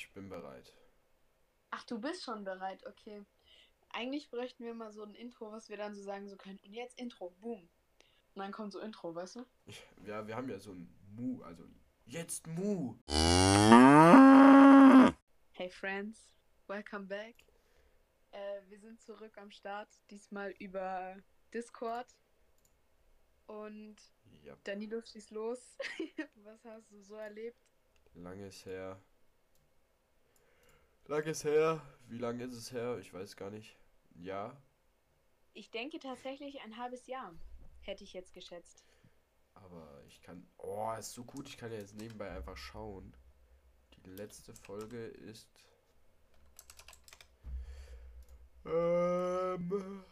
Ich bin bereit. Ach, du bist schon bereit, okay. Eigentlich bräuchten wir mal so ein Intro, was wir dann so sagen so können. Und jetzt Intro, boom. Und dann kommt so Intro, weißt du? Ich, ja, wir haben ja so ein Mu, also jetzt Mu. Hey Friends, welcome back. Äh, wir sind zurück am Start, diesmal über Discord. Und Ja, Danilo, schieß los. was hast du so erlebt? lange ist her. Lange ist her. Wie lange ist es her? Ich weiß gar nicht. Ja, Ich denke tatsächlich ein halbes Jahr, hätte ich jetzt geschätzt. aber ich kann. Oh, ist so gut. Ich kann ja jetzt nebenbei einfach schauen. Die letzte Folge ist. Ähm,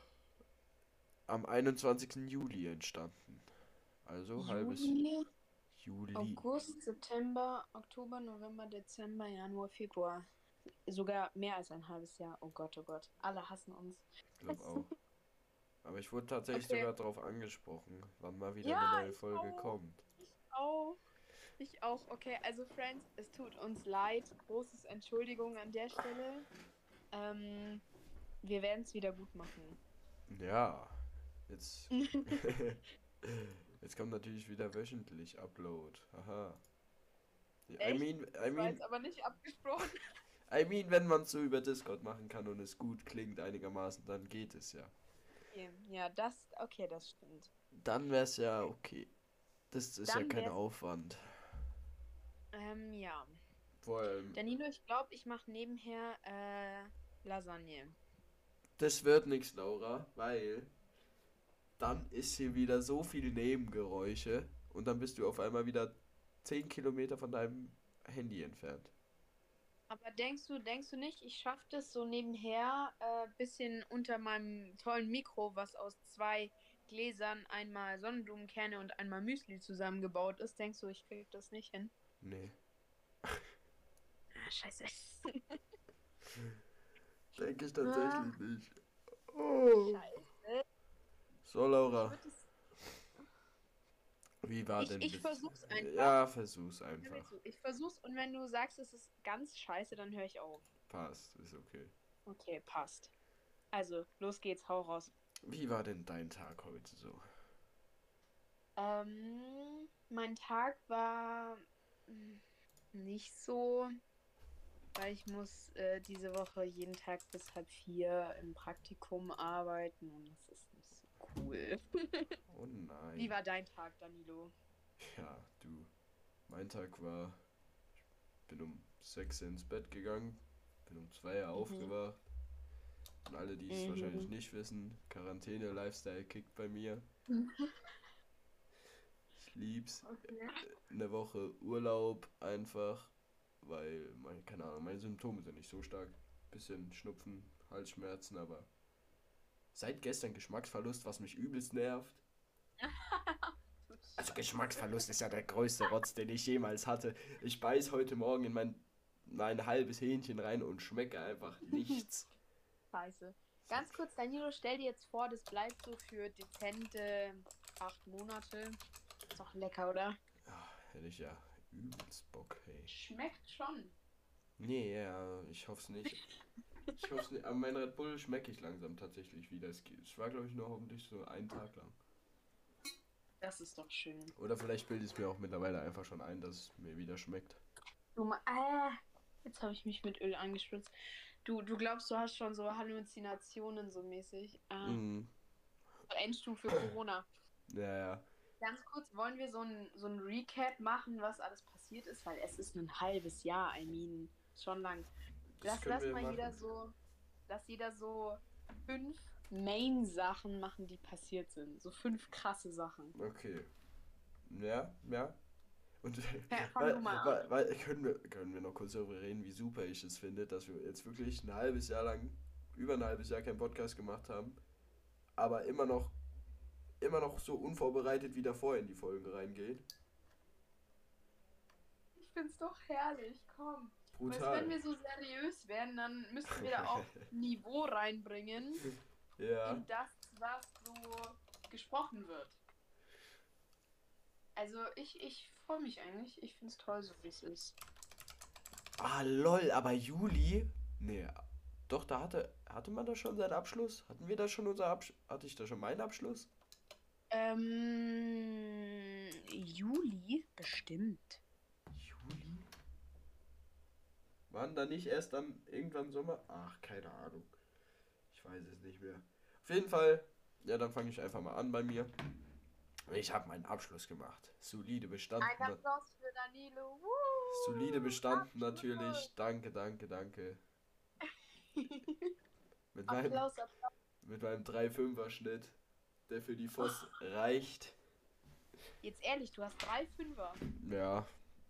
am 21. Juli entstanden. Also halbes Juli, Juli. August, September, Oktober, November, Dezember, Januar, Februar. Sogar mehr als ein halbes Jahr. Oh Gott, oh Gott. Alle hassen uns. Ich glaube auch. Aber ich wurde tatsächlich Okay. sogar darauf angesprochen, wann mal wieder Ja, eine neue ich Folge auch. kommt. auch. Ich auch. Okay, also Friends, es tut uns leid. Großes Entschuldigung an der Stelle. Ähm, wir werden es wieder gut machen. Ja, jetzt. jetzt kommt natürlich wieder wöchentlich Upload. Aha. I mean, I Das war mean, jetzt aber nicht abgesprochen. I mean, wenn man es so über Discord machen kann und es gut klingt einigermaßen, dann geht es ja. Okay, ja, das, okay, das stimmt. Dann wäre es ja okay. Das ist ja Dann kein wär's- Aufwand. Ähm, ja. Vor allem, Danilo, ich glaube, ich mache nebenher äh, Lasagne. das wird nichts, Laura, weil dann ist hier wieder so viel Nebengeräusche und dann bist du auf einmal wieder 10 Kilometer von deinem Handy entfernt. Aber denkst du, denkst du nicht, ich schaffe das so nebenher, äh, bisschen unter meinem tollen Mikro, was aus zwei Gläsern, einmal Sonnenblumenkerne und einmal Müsli zusammengebaut ist? Denkst du, ich krieg das nicht hin? Nee. Ah, scheiße. Denke ich Ah. tatsächlich nicht. Oh. scheiße. So, Laura, Wird es- wie war Ich- denn ich das? versuch's einfach. Ja, versuch's einfach. Ich versuch's und wenn du sagst, es ist ganz scheiße, dann höre ich auf. Passt, ist okay. Okay, passt. Also, los geht's, hau raus. Wie war denn dein Tag heute so? Ähm, mein Tag war mm, nicht so, weil ich muss äh, diese Woche jeden Tag bis halb vier im Praktikum arbeiten und das ist cool. Oh nein. Wie war dein Tag, Danilo? Ja, du. Mein Tag war. Ich bin um 6 ins Bett gegangen, bin um 2 aufgewacht. Und alle, die es Mhm. wahrscheinlich nicht wissen, Quarantäne-Lifestyle kickt bei mir. Ich lieb's. Okay. Eine Woche Urlaub einfach, weil, mein, keine Ahnung, meine Symptome sind nicht so stark. Bisschen Schnupfen, Halsschmerzen, aber seit gestern Geschmacksverlust, was mich übelst nervt. Also Geschmacksverlust ist ja der größte Rotz, den ich jemals hatte. Ich beiß heute Morgen in mein, mein halbes Hähnchen rein und schmecke einfach nichts. Scheiße. Ganz kurz, Danilo, stell dir jetzt vor, das bleibt so für dezente acht Monate. Ist doch lecker, oder? Ja, hätte ich ja übelst Bock, hey. Schmeckt schon. Nee, ja, ich hoffe es nicht. Ich hoffe nicht. Aber mein Red Bull schmecke ich langsam tatsächlich wieder. Es, war, glaube ich, nur hoffentlich so einen Tag lang. Das ist doch schön. Oder vielleicht bilde ich es mir auch mittlerweile einfach schon ein, dass es mir wieder schmeckt. Du, ah, jetzt habe ich mich mit Öl angespritzt. Du, du glaubst, du hast schon so Halluzinationen so mäßig. Ah, Mhm. Endstufe Corona. Ja, ja. Ganz kurz, wollen wir so ein, so ein Recap machen, was alles passiert ist? Weil es ist ein halbes Jahr, I mean, schon lang. Das Lass, lass mal jeder machen. so, lass jeder so fünf Main-Sachen machen, die passiert sind. So fünf krasse Sachen. Okay. Ja, ja. Und fang weil, weil, weil, können, wir, können wir noch kurz darüber reden, wie super ich es finde, dass wir jetzt wirklich ein halbes Jahr lang, über ein halbes Jahr keinen Podcast gemacht haben, aber immer noch, immer noch so unvorbereitet wie davor in die Folgen reingehen. Ich find's doch herrlich, komm. Weißt, Brutal. wenn wir so seriös wären, dann müssten wir da auch Niveau reinbringen ja. in das, was so gesprochen wird. Also ich, ich freue mich eigentlich. Ich finde es toll, so wie es ist. Ah, Ah, lol, aber Juli? Nee, doch, da hatte, hatte man da schon seinen Abschluss? Hatten wir da schon unser Abschluss? Hatte ich da schon meinen Abschluss? Ähm, Juli? Bestimmt. Waren da nicht erst dann irgendwann Sommer? Ach, keine Ahnung. Ich weiß es nicht mehr. Auf jeden Fall, ja, dann fange ich einfach mal an bei mir. Ich habe meinen Abschluss gemacht. Solide bestanden. Ein Applaus für Danilo. Woo! Solide bestanden Abschluss. natürlich. Danke, danke, danke. Mit meinem, Applaus, Applaus. mit meinem 3-5er Schnitt, der für die Voss reicht. Jetzt ehrlich, du hast drei Fünfer. Ja,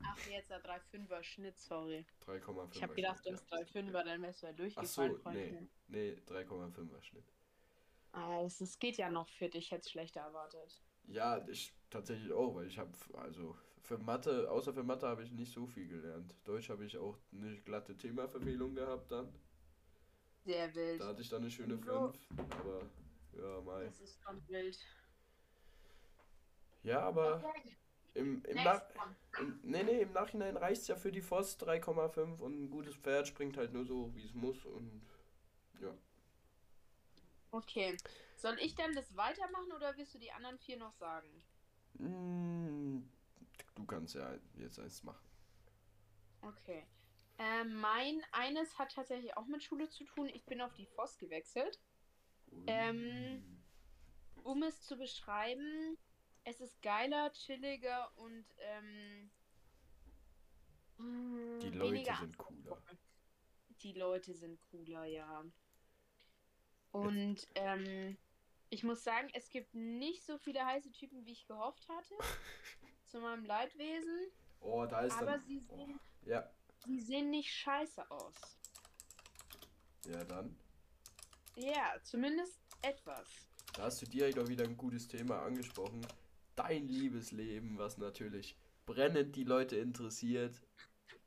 Ach, jetzt der drei Fünfer Schnitt, sorry. 3,5er Ich habe gedacht, du hast drei Fünfer, dann wärst du ja Ach so, durchgefallen, nee. Nee, 3,5er Schnitt. Ah, es, es geht ja noch fit, ich hätte es schlechter erwartet. Ja, ich tatsächlich auch, weil ich habe, also für Mathe, außer für Mathe habe ich nicht so viel gelernt. Deutsch habe ich auch eine glatte Themaverfehlung gehabt dann. Sehr wild. Da hatte ich dann eine schöne So. 5, aber ja, mal. Das ist schon wild. Ja, aber Okay, im, im, Nach im, nee, nee, im Nachhinein reicht es ja für die Voss 3,5 und ein gutes Pferd springt halt nur so, wie es muss und ja. Okay. Soll ich dann das weitermachen oder willst du die anderen vier noch sagen? Mm, Du kannst ja jetzt eins machen. Okay. Ähm, mein eines hat tatsächlich auch mit Schule zu tun. Ich bin auf die FOS gewechselt. Ähm, Um es zu beschreiben, es ist geiler, chilliger und ähm, mm, Die Leute weniger sind cooler. Die Leute sind cooler, ja. Und ähm, ich muss sagen, es gibt nicht so viele heiße Typen, wie ich gehofft hatte. zu meinem Leidwesen. Oh, da ist Aber dann. sie Oh, sehen, ja, sie sehen nicht scheiße aus. ja, dann. Ja, zumindest etwas. Da hast du direkt auch wieder ein gutes Thema angesprochen. Dein Liebesleben, was natürlich brennend die Leute interessiert.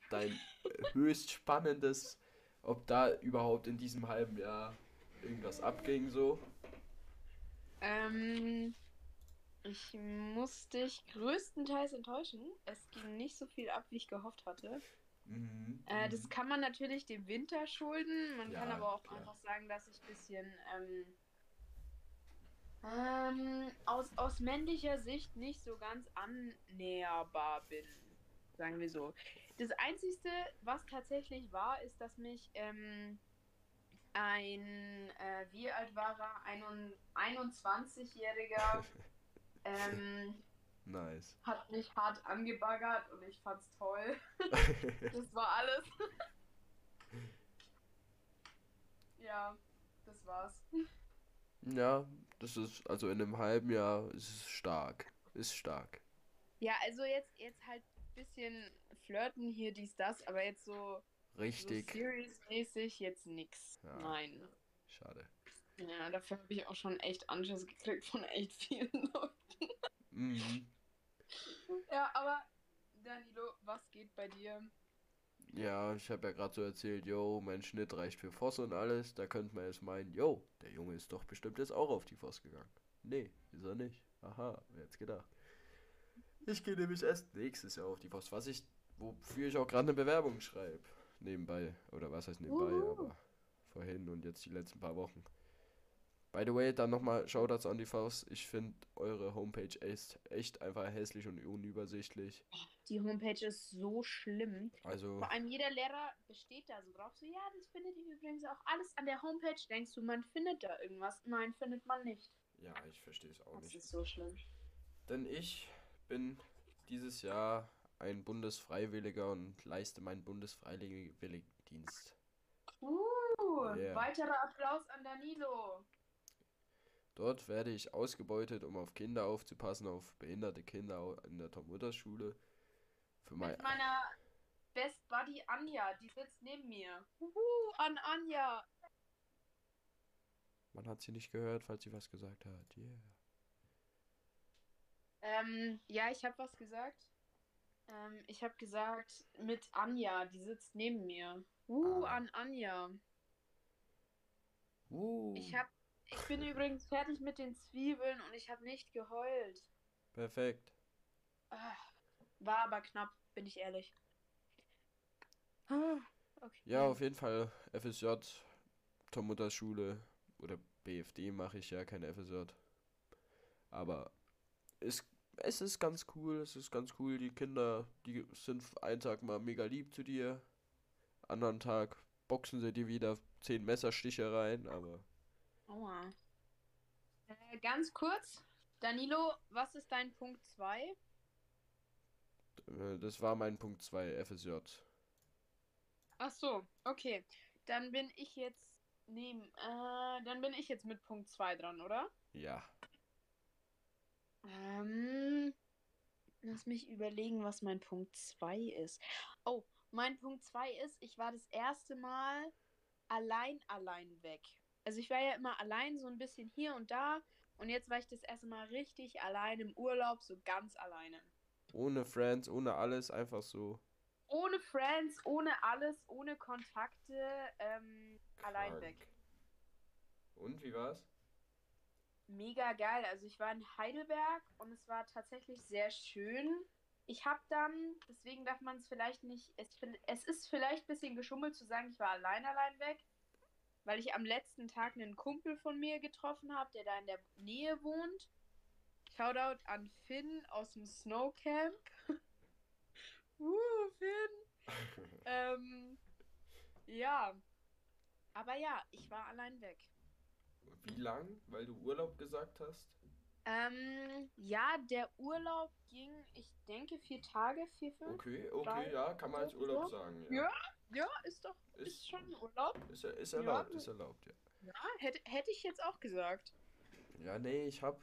Dein äh, höchst spannendes, ob da überhaupt in diesem halben Jahr irgendwas abging so. Ähm, ich muss dich größtenteils enttäuschen. Es ging nicht so viel ab, wie ich gehofft hatte. Mhm. Äh, das kann man natürlich dem Winter schulden. Man kann Ja, aber auch klar. einfach sagen, dass ich ein bisschen ähm, ähm, aus, aus männlicher Sicht nicht so ganz annäherbar bin. Sagen wir so. Das Einzige, was tatsächlich war, ist, dass mich ähm, ein, äh, wie alt war er? Ein 21-Jähriger ähm, Nice. hat mich hart angebaggert und ich fand's toll. Das war alles. ja, das war's. ja, das ist, also in einem halben Jahr ist es stark. Ist stark. Ja, also jetzt, jetzt halt ein bisschen flirten hier, dies, das, aber jetzt so, so Richtig. serious-mäßig jetzt nix. Ja. Nein. Schade. Ja, dafür habe ich auch schon echt Anschiss gekriegt von echt vielen Leuten. Mhm. Ja, aber Danilo, was geht bei dir? Ja, ich habe ja gerade so erzählt, yo, mein Schnitt reicht für Voss und alles. Da könnte man jetzt meinen, yo, der Junge ist doch bestimmt jetzt auch auf die Voss gegangen. Nee, ist er nicht. Aha, wer hätte gedacht. Ich gehe nämlich erst nächstes Jahr auf die Voss, was ich, wofür ich auch gerade eine Bewerbung schreibe. Nebenbei, oder was heißt nebenbei, Uhu. aber vorhin und jetzt die letzten paar Wochen. By the way, dann nochmal Shoutouts an die Voss. Ich finde eure Homepage echt, echt einfach hässlich und unübersichtlich. Die Homepage ist so schlimm. Also, Vor allem jeder Lehrer besteht da so drauf. So, ja, das findet ihr übrigens auch alles an der Homepage. Denkst du, man findet da irgendwas? Nein, findet man nicht. ja, ich verstehe es auch Das nicht. ist so schlimm. Denn ich bin dieses Jahr ein Bundesfreiwilliger und leiste meinen Bundesfreiwilligendienst. Uh, Yeah. weiterer Applaus an Danilo. Dort werde ich ausgebeutet, um auf Kinder aufzupassen, auf behinderte Kinder in der Tom-Mutter-Schule. Für mein, Mit meiner Best Buddy Anja, die sitzt neben mir. Uhu, an Anja. man hat sie nicht gehört, falls sie was gesagt hat. Yeah. Ähm, ja, ich habe was gesagt. Ähm, ich habe gesagt, mit Anja, die sitzt neben mir. Uh, Ah. an Anja. Uh, Ich hab, ich bin übrigens fertig mit den Zwiebeln und ich habe nicht geheult. perfekt. Ah, War aber knapp, bin ich ehrlich. Okay. Ja, auf jeden Fall FSJ, Tom Mutters Schule oder BFD mache ich ja, keine FSJ. Aber es, es ist ganz cool, es ist ganz cool. Die Kinder, die sind einen Tag mal mega lieb zu dir, anderen Tag boxen sie dir wieder zehn Messerstiche rein, aber Aua. Äh, ganz kurz, Danilo, was ist dein Punkt 2? äh, das war mein Punkt 2, FSJ. Ach so, okay. Dann bin ich jetzt neben, äh, dann bin ich jetzt mit Punkt 2 dran, oder? Ja. Ähm, lass mich überlegen, was mein Punkt 2 ist. Oh, mein Punkt 2 ist, ich war das erste Mal allein, allein weg. Also ich war ja immer allein, so ein bisschen hier und da. Und jetzt war ich das erste Mal richtig allein im Urlaub, so ganz alleine. Ohne Friends, ohne alles, einfach so. Ohne Friends, ohne alles, ohne Kontakte, ähm, allein weg. Und wie war's? Mega geil. Also ich war in Heidelberg und es war tatsächlich sehr schön. Ich habe dann, deswegen darf man es vielleicht nicht, es, es ist vielleicht ein bisschen geschummelt zu sagen, ich war allein allein weg, weil ich am letzten Tag einen Kumpel von mir getroffen habe, der da in der Nähe wohnt. Shoutout an Finn aus dem Snowcamp. uh, Finn. Ähm, ja. Aber ja, ich war allein weg. Wie lang? Weil du Urlaub gesagt hast? Ähm, ja, der Urlaub ging, ich denke, vier Tage, vier, fünf. Okay, okay, Drei, ja, kann man als Urlaub sagen. Ja, ja, ist doch, ist, Ist, schon Urlaub. ist, ist Ja. erlaubt, ist erlaubt, ja. Ja, hätte, hätte ich jetzt auch gesagt. Ja, nee, ich hab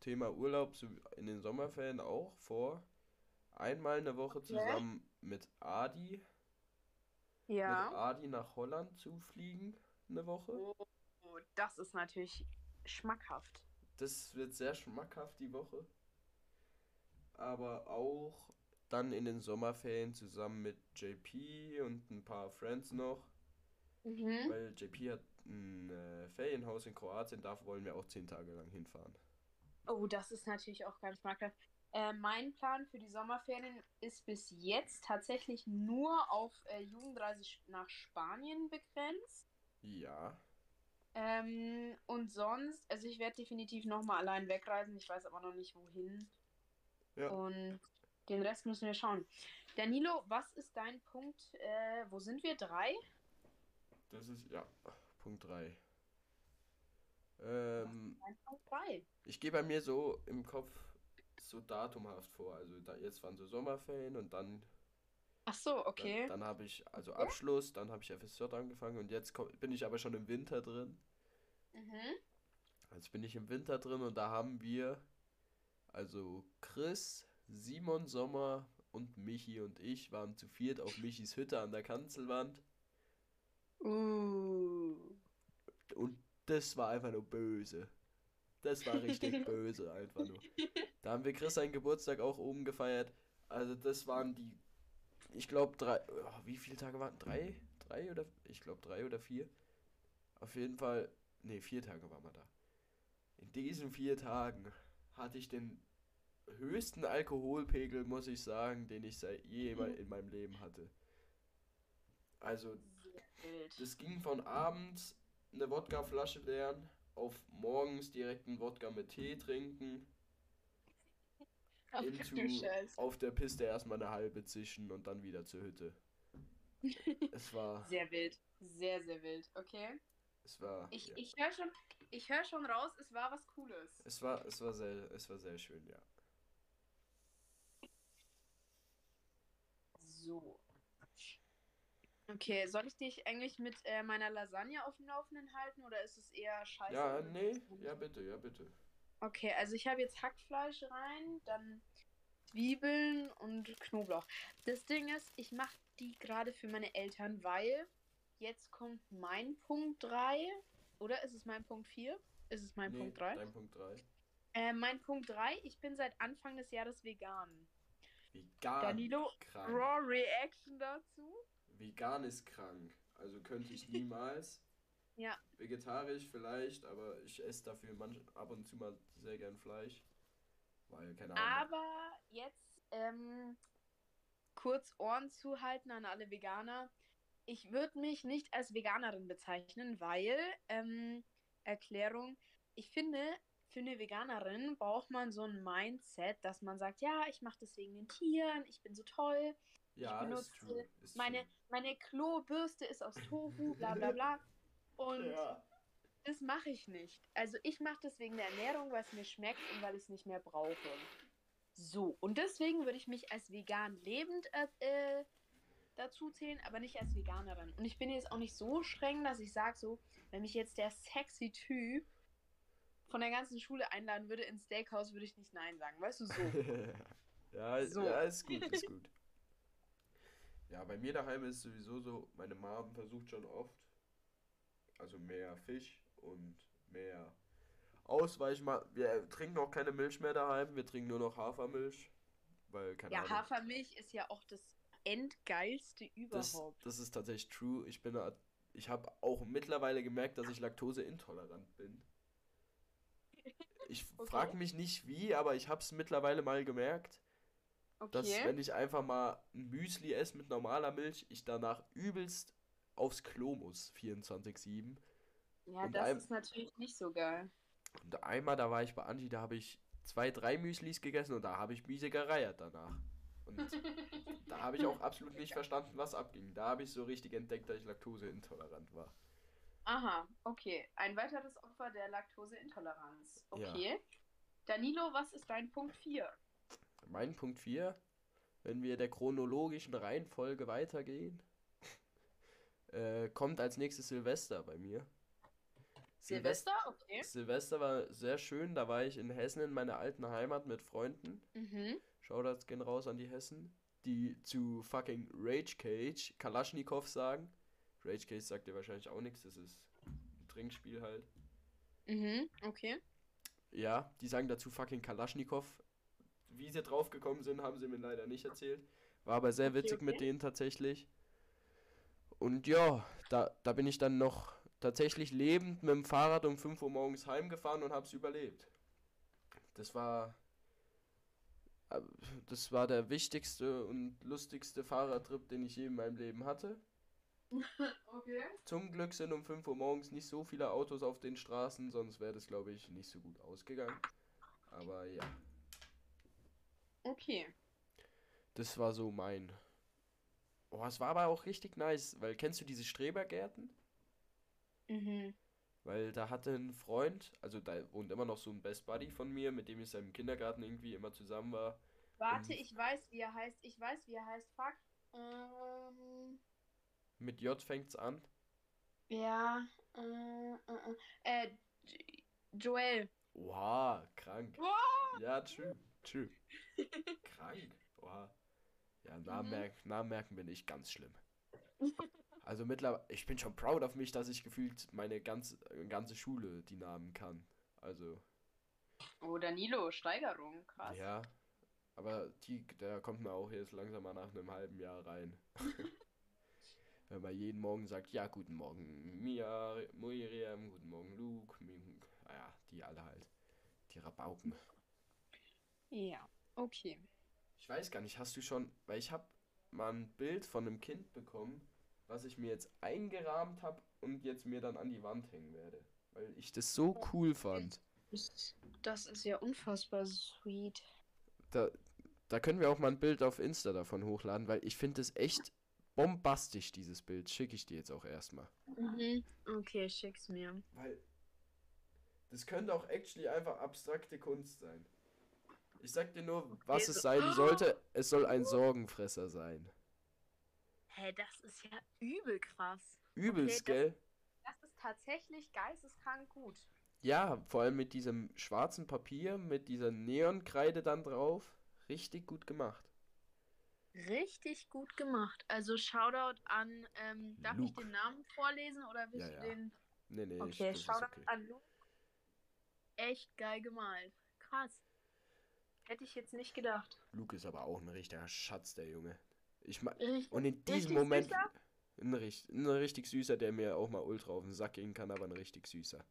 Thema Urlaub in den Sommerferien auch vor. Einmal eine Woche zusammen mit Adi, mit Adi nach Holland zu fliegen, eine Woche. Oh, das ist natürlich schmackhaft. Das wird sehr schmackhaft die Woche. Aber auch dann in den Sommerferien zusammen mit JP und ein paar Friends noch. Mhm. Weil JP hat ein äh, Ferienhaus in Kroatien, da wollen wir auch zehn Tage lang hinfahren. Oh, das ist natürlich auch ganz schmackhaft. Äh, mein Plan für die Sommerferien ist bis jetzt tatsächlich nur auf äh, Jugendreise nach Spanien begrenzt. Ja, Ähm, und sonst, also ich werde definitiv nochmal allein wegreisen. Ich weiß aber noch nicht wohin. Ja. Und den Rest müssen wir schauen. Danilo, was ist dein Punkt? Äh, wo sind wir? Drei? das ist, ja, Punkt 3. Ähm, Punkt drei. ich gehe bei mir so im Kopf so datumhaft vor. Also da, jetzt waren so Sommerferien und dann, Ach so, okay. dann, dann habe ich also Abschluss, dann habe ich FSJ angefangen und jetzt komm, bin ich aber schon im Winter drin. Mhm. Jetzt bin ich im Winter drin und da haben wir, also Chris, Simon Sommer und Michi und ich waren zu viert auf Michis Hütte an der Kanzelwand Uh. und das war einfach nur böse. Das war richtig böse, einfach nur. Da haben wir Chris seinen Geburtstag auch oben gefeiert. Also das waren die, ich glaube drei, oh, wie viele Tage waren? Drei? Drei oder, ich glaube drei oder vier. Auf jeden Fall, nee, vier Tage waren wir da. In diesen vier Tagen hatte ich den höchsten Alkoholpegel, muss ich sagen, den ich seit jemals in meinem Leben hatte. Also das ging von abends eine Wodkaflasche leeren auf morgens direkt einen Wodka mit Tee trinken, into auf der Piste erstmal eine halbe zischen und dann wieder zur Hütte. Es war, Sehr wild. Sehr, sehr wild. Okay. es war, Ich, ja, ich höre schon, ich hör schon raus, es war was Cooles. es war, es war sehr, es war sehr schön, ja. So. Okay, soll ich dich eigentlich mit äh, meiner Lasagne auf dem Laufenden halten oder ist es eher scheiße? Ja, nee, ja bitte, ja bitte. Okay, also ich habe jetzt Hackfleisch rein, dann Zwiebeln und Knoblauch. Das Ding ist, ich mache die gerade für meine Eltern, weil jetzt kommt mein Punkt 3. Oder ist es mein Punkt 4? Ist es mein Nee, Punkt 3? dein Punkt 3. Äh, mein Punkt 3, ich bin seit Anfang des Jahres vegan. Vegan, Danilo, krank. Raw Reaction dazu. Vegan ist krank. Also könnte ich niemals. Ja. Vegetarisch vielleicht, aber ich esse dafür manch, ab und zu mal sehr gern Fleisch. Weil, keine Ahnung. Aber jetzt ähm, kurz Ohren zuhalten an alle Veganer. ich würde mich nicht als Veganerin bezeichnen, weil, ähm, Erklärung, ich finde, für eine Veganerin braucht man so ein Mindset, dass man sagt, ja, ich mache das wegen den Tieren, ich bin so toll, Ja, ich benutze ist true. Ist meine, true. meine Klobürste ist aus Tofu, bla bla bla. Und Ja. das mache ich nicht. Also ich mache das wegen der Ernährung, weil es mir schmeckt und weil ich es nicht mehr brauche. So, und deswegen würde ich mich als vegan lebend äh, äh, dazu zählen, aber nicht als Veganerin. Und ich bin jetzt auch nicht so streng, dass ich sage, so, wenn mich jetzt der sexy Typ von der ganzen Schule einladen würde ins Steakhouse, würde ich nicht Nein sagen. Weißt du, so. ja, So. ja, ist gut, ist gut. Ja, bei mir daheim ist sowieso so, meine Mom versucht schon oft, also mehr Fisch und mehr Ausweichen. mal- Wir trinken auch keine Milch mehr daheim, wir trinken nur noch Hafermilch, weil keine Ja, Ahnung. Hafermilch ist ja auch das endgeilste Das, überhaupt. das ist tatsächlich true. Ich bin, ich habe auch mittlerweile gemerkt, dass ich laktoseintolerant bin. Ich Okay. frage mich nicht wie, aber ich habe es mittlerweile mal gemerkt, dass Okay. wenn ich einfach mal ein Müsli esse mit normaler Milch, ich danach übelst aufs Klo muss, 24/7. Ja, und das ein- ist natürlich nicht so geil. Und einmal, da war ich bei Angie, da habe ich zwei, drei Müslis gegessen und da habe ich miese gereiert danach. Und da habe ich auch absolut nicht verstanden, was abging. Da habe ich so richtig entdeckt, dass ich laktoseintolerant war. Aha, okay. Ein weiteres Opfer der Laktoseintoleranz. Ja. Okay. Danilo, was ist dein Punkt 4? Mein Punkt 4, wenn wir der chronologischen Reihenfolge weitergehen, äh, kommt als nächstes Silvester bei mir. Silvester? Okay. Silvester war sehr schön, da war ich in Hessen in meiner alten Heimat mit Freunden. Mhm. Shoutouts gehen raus an die Hessen, die zu fucking Rage Cage Kalaschnikow sagen. Rage Cage sagt dir wahrscheinlich auch nichts, das ist ein Trinkspiel halt. Mhm. Okay. Ja, die sagen dazu fucking Kalaschnikow. Wie sie drauf gekommen sind, haben sie mir leider nicht erzählt. War aber sehr Okay, witzig mit okay. denen tatsächlich. Und ja, da, da bin ich dann noch tatsächlich lebend mit dem Fahrrad um 5 Uhr morgens heimgefahren und hab's überlebt. Das war. äh, Das war der wichtigste und lustigste Fahrradtrip, den ich je in meinem Leben hatte. Okay. Zum Glück sind um 5 Uhr morgens nicht so viele Autos auf den Straßen, sonst wäre das, glaube ich, nicht so gut ausgegangen. Aber ja, Okay. das war so mein. Oh, es war aber auch richtig nice, weil kennst du diese Strebergärten? Mhm. Weil da hatte ein Freund, also da wohnt immer noch so ein Best Buddy von mir, mit dem ich dem Kindergarten irgendwie immer zusammen war. Warte, ich weiß, wie er heißt. Ich weiß, wie er heißt. Fuck. Ähm. Mit J fängt's an. Ja. Äh, äh, äh. Äh, Joel. Oha, krank. Wow. Ja, true, true. Krank. Oha. Ja, Namen, Mhm. merk, Namen merken bin ich ganz schlimm. Also mittlerweile, ich bin schon proud auf mich, dass ich gefühlt meine ganze, ganze Schule die Namen kann. Also, Oh, Danilo, Steigerung. Krass. ja. Aber die, der kommt mir auch jetzt langsam mal nach einem halben Jahr rein. Wenn man jeden Morgen sagt, ja, guten Morgen Mia, Miriam, guten Morgen Luke, Mi- ah ja, die alle halt. Die Rabauken. Ja. Okay. Ich weiß gar nicht, hast du schon, weil ich habe mal ein Bild von einem Kind bekommen, was ich mir jetzt eingerahmt habe und jetzt mir dann an die Wand hängen werde. Weil ich das so cool fand. Das ist ja unfassbar sweet. Da, da können wir auch mal ein Bild auf Insta davon hochladen, weil ich finde es echt bombastisch, dieses Bild. Schicke ich dir jetzt auch erstmal. Mhm. Okay, schick's mir. Weil das könnte auch actually einfach abstrakte Kunst sein. Ich sag dir nur, was es sein sollte. Es soll ein Sorgenfresser sein. Hä, das ist ja übel krass. Übelst, Okay, gell? Das ist tatsächlich geisteskrank gut. Ja, vor allem mit diesem schwarzen Papier, mit dieser Neonkreide dann drauf. Richtig gut gemacht. Richtig gut gemacht. Also Shoutout an, ähm, darf ich Luke. den Namen vorlesen oder willst Ja, du ja. den? Nee, nee, ich, Okay, ist Shoutout okay. an Luke. Echt geil gemalt. Krass. Hätte ich jetzt nicht gedacht. Luke ist aber auch ein richtiger Schatz, der Junge. Ich ma Richtig, Und in diesem richtig Moment. süßer? Ein, richt ein richtig süßer, der mir auch mal ultra auf den Sack gehen kann, aber ein richtig süßer.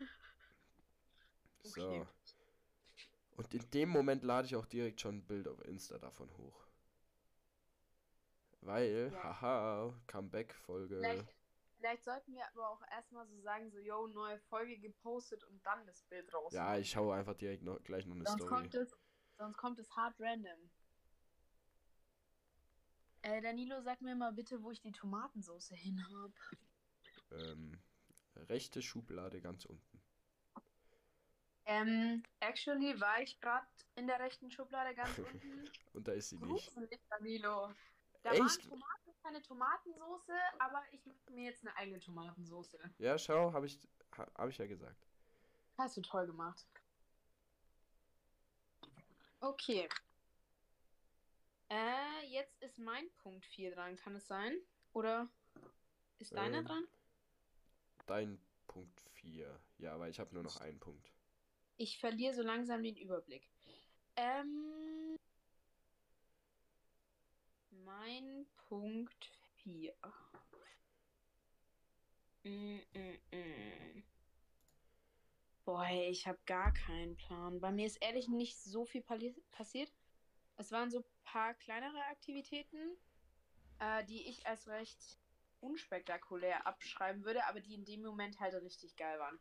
So. Okay. Und in dem Moment lade ich auch direkt schon ein Bild auf Insta davon hoch. Weil, Ja. haha, Comeback-Folge. Vielleicht, vielleicht sollten wir aber auch erstmal so sagen, so, yo, neue Folge gepostet und dann das Bild raus. Ja, ich schaue einfach direkt noch, gleich noch eine sonst Story. kommt es, sonst kommt es hart random. Äh, Danilo, sag mir mal bitte, wo ich die Tomatensauce hin habe. Ähm, rechte Schublade ganz unten. Ähm, actually war ich gerade in der rechten Schublade ganz unten. Und da ist sie nicht. Gruselig, Danilo. Da Echt? waren Tomaten, keine Tomatensauce, aber ich mache mir jetzt eine eigene Tomatensauce. Ja, schau, habe ich, ha, hab ich ja gesagt. Hast du toll gemacht. Okay. Äh, jetzt ist mein Punkt 4 dran, kann es sein? Oder ist deiner Ähm, dran? Dein Punkt 4. Ja, aber ich habe nur noch einen Punkt. Ich verliere so langsam den Überblick. Ähm. Mein Punkt 4. Mm, mm, mm. Boah, ich habe gar keinen Plan. Bei mir ist ehrlich nicht so viel passiert. Es waren so ein paar kleinere Aktivitäten, äh, die ich als recht unspektakulär abschreiben würde, aber die in dem Moment halt richtig geil waren.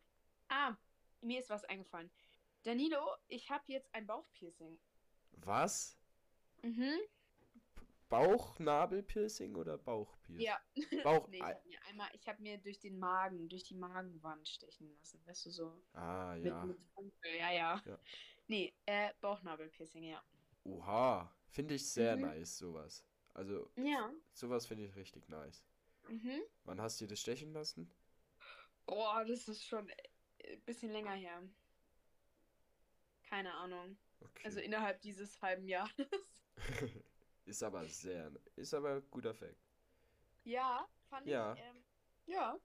Ah, mir ist was eingefallen. Danilo, ich habe jetzt ein Bauchpiercing. Was? Mhm. Bauchnabelpiercing oder Bauchpiercing? Ja. Bauch. Nee, ich habe mir einmal, ich habe mir durch den Magen, durch die Magenwand stechen lassen. Weißt du so? Ah, ja. mit ja, ja. Ja. Nee, äh, Bauchnabelpiercing, ja. Oha. Finde ich sehr Mhm. nice, sowas. Also, Ja. sowas finde ich richtig nice. Mhm. Wann hast du dir das stechen lassen? Boah, das ist schon ein bisschen länger her. Keine Ahnung. Okay. Also innerhalb dieses halben Jahres. ist aber sehr, ist aber guter Fact. ja, fand Ja. ich. Ähm, ja.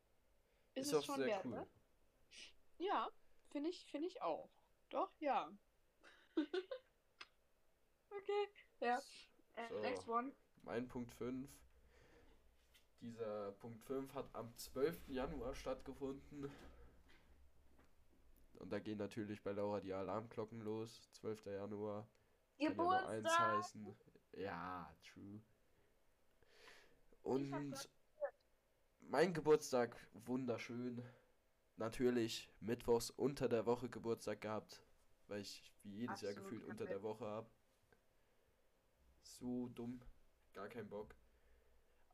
Ist, Ist es auch schon sehr wert, cool. ne? Ja, finde ich, finde ich auch. Doch, ja. okay, ja. Äh, So. Next one. Mein Punkt 5. Dieser Punkt 5 hat am 12. Januar stattgefunden. Und da gehen natürlich bei Laura die Alarmglocken los. 12. Januar. Kann ja Geburtstag. heißen. Ja, true. Und mein Geburtstag wunderschön. Natürlich mittwochs unter der Woche Geburtstag gehabt, weil ich wie jedes Jahr Absolut gefühlt kein unter der Witz. Woche habe. So dumm, gar kein Bock.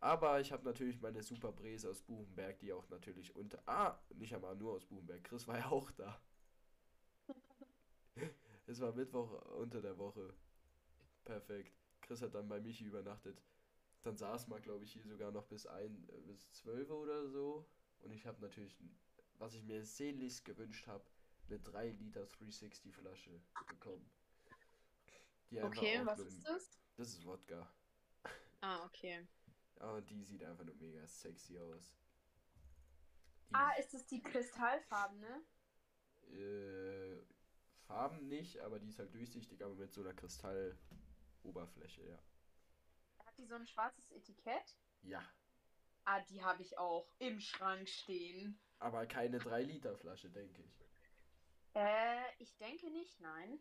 Aber ich habe natürlich meine Super Bres aus Buchenberg, die auch natürlich unter. Ah, nicht einmal nur aus Buchenberg. Chris war ja auch da. Es war Mittwoch unter der Woche. Perfekt. Chris hat dann bei Michi übernachtet. Dann saß man, glaube ich, hier sogar noch bis ein, äh, bis 12 oder so. Und ich habe natürlich, was ich mir sehnlichst gewünscht habe, eine 3 Liter 360 Flasche bekommen. Okay, was ist das? Das ist Wodka. Ah, okay. Und die sieht einfach nur mega sexy aus. Die, Ah, ist das die kristallfarbene? äh, Farben nicht, aber die ist halt durchsichtig, aber mit so einer Kristalloberfläche, ja. Hat die so ein schwarzes Etikett? Ja, Ah, die habe ich auch im Schrank stehen. aber keine 3 Liter Flasche, denke ich. Äh, ich denke nicht, nein.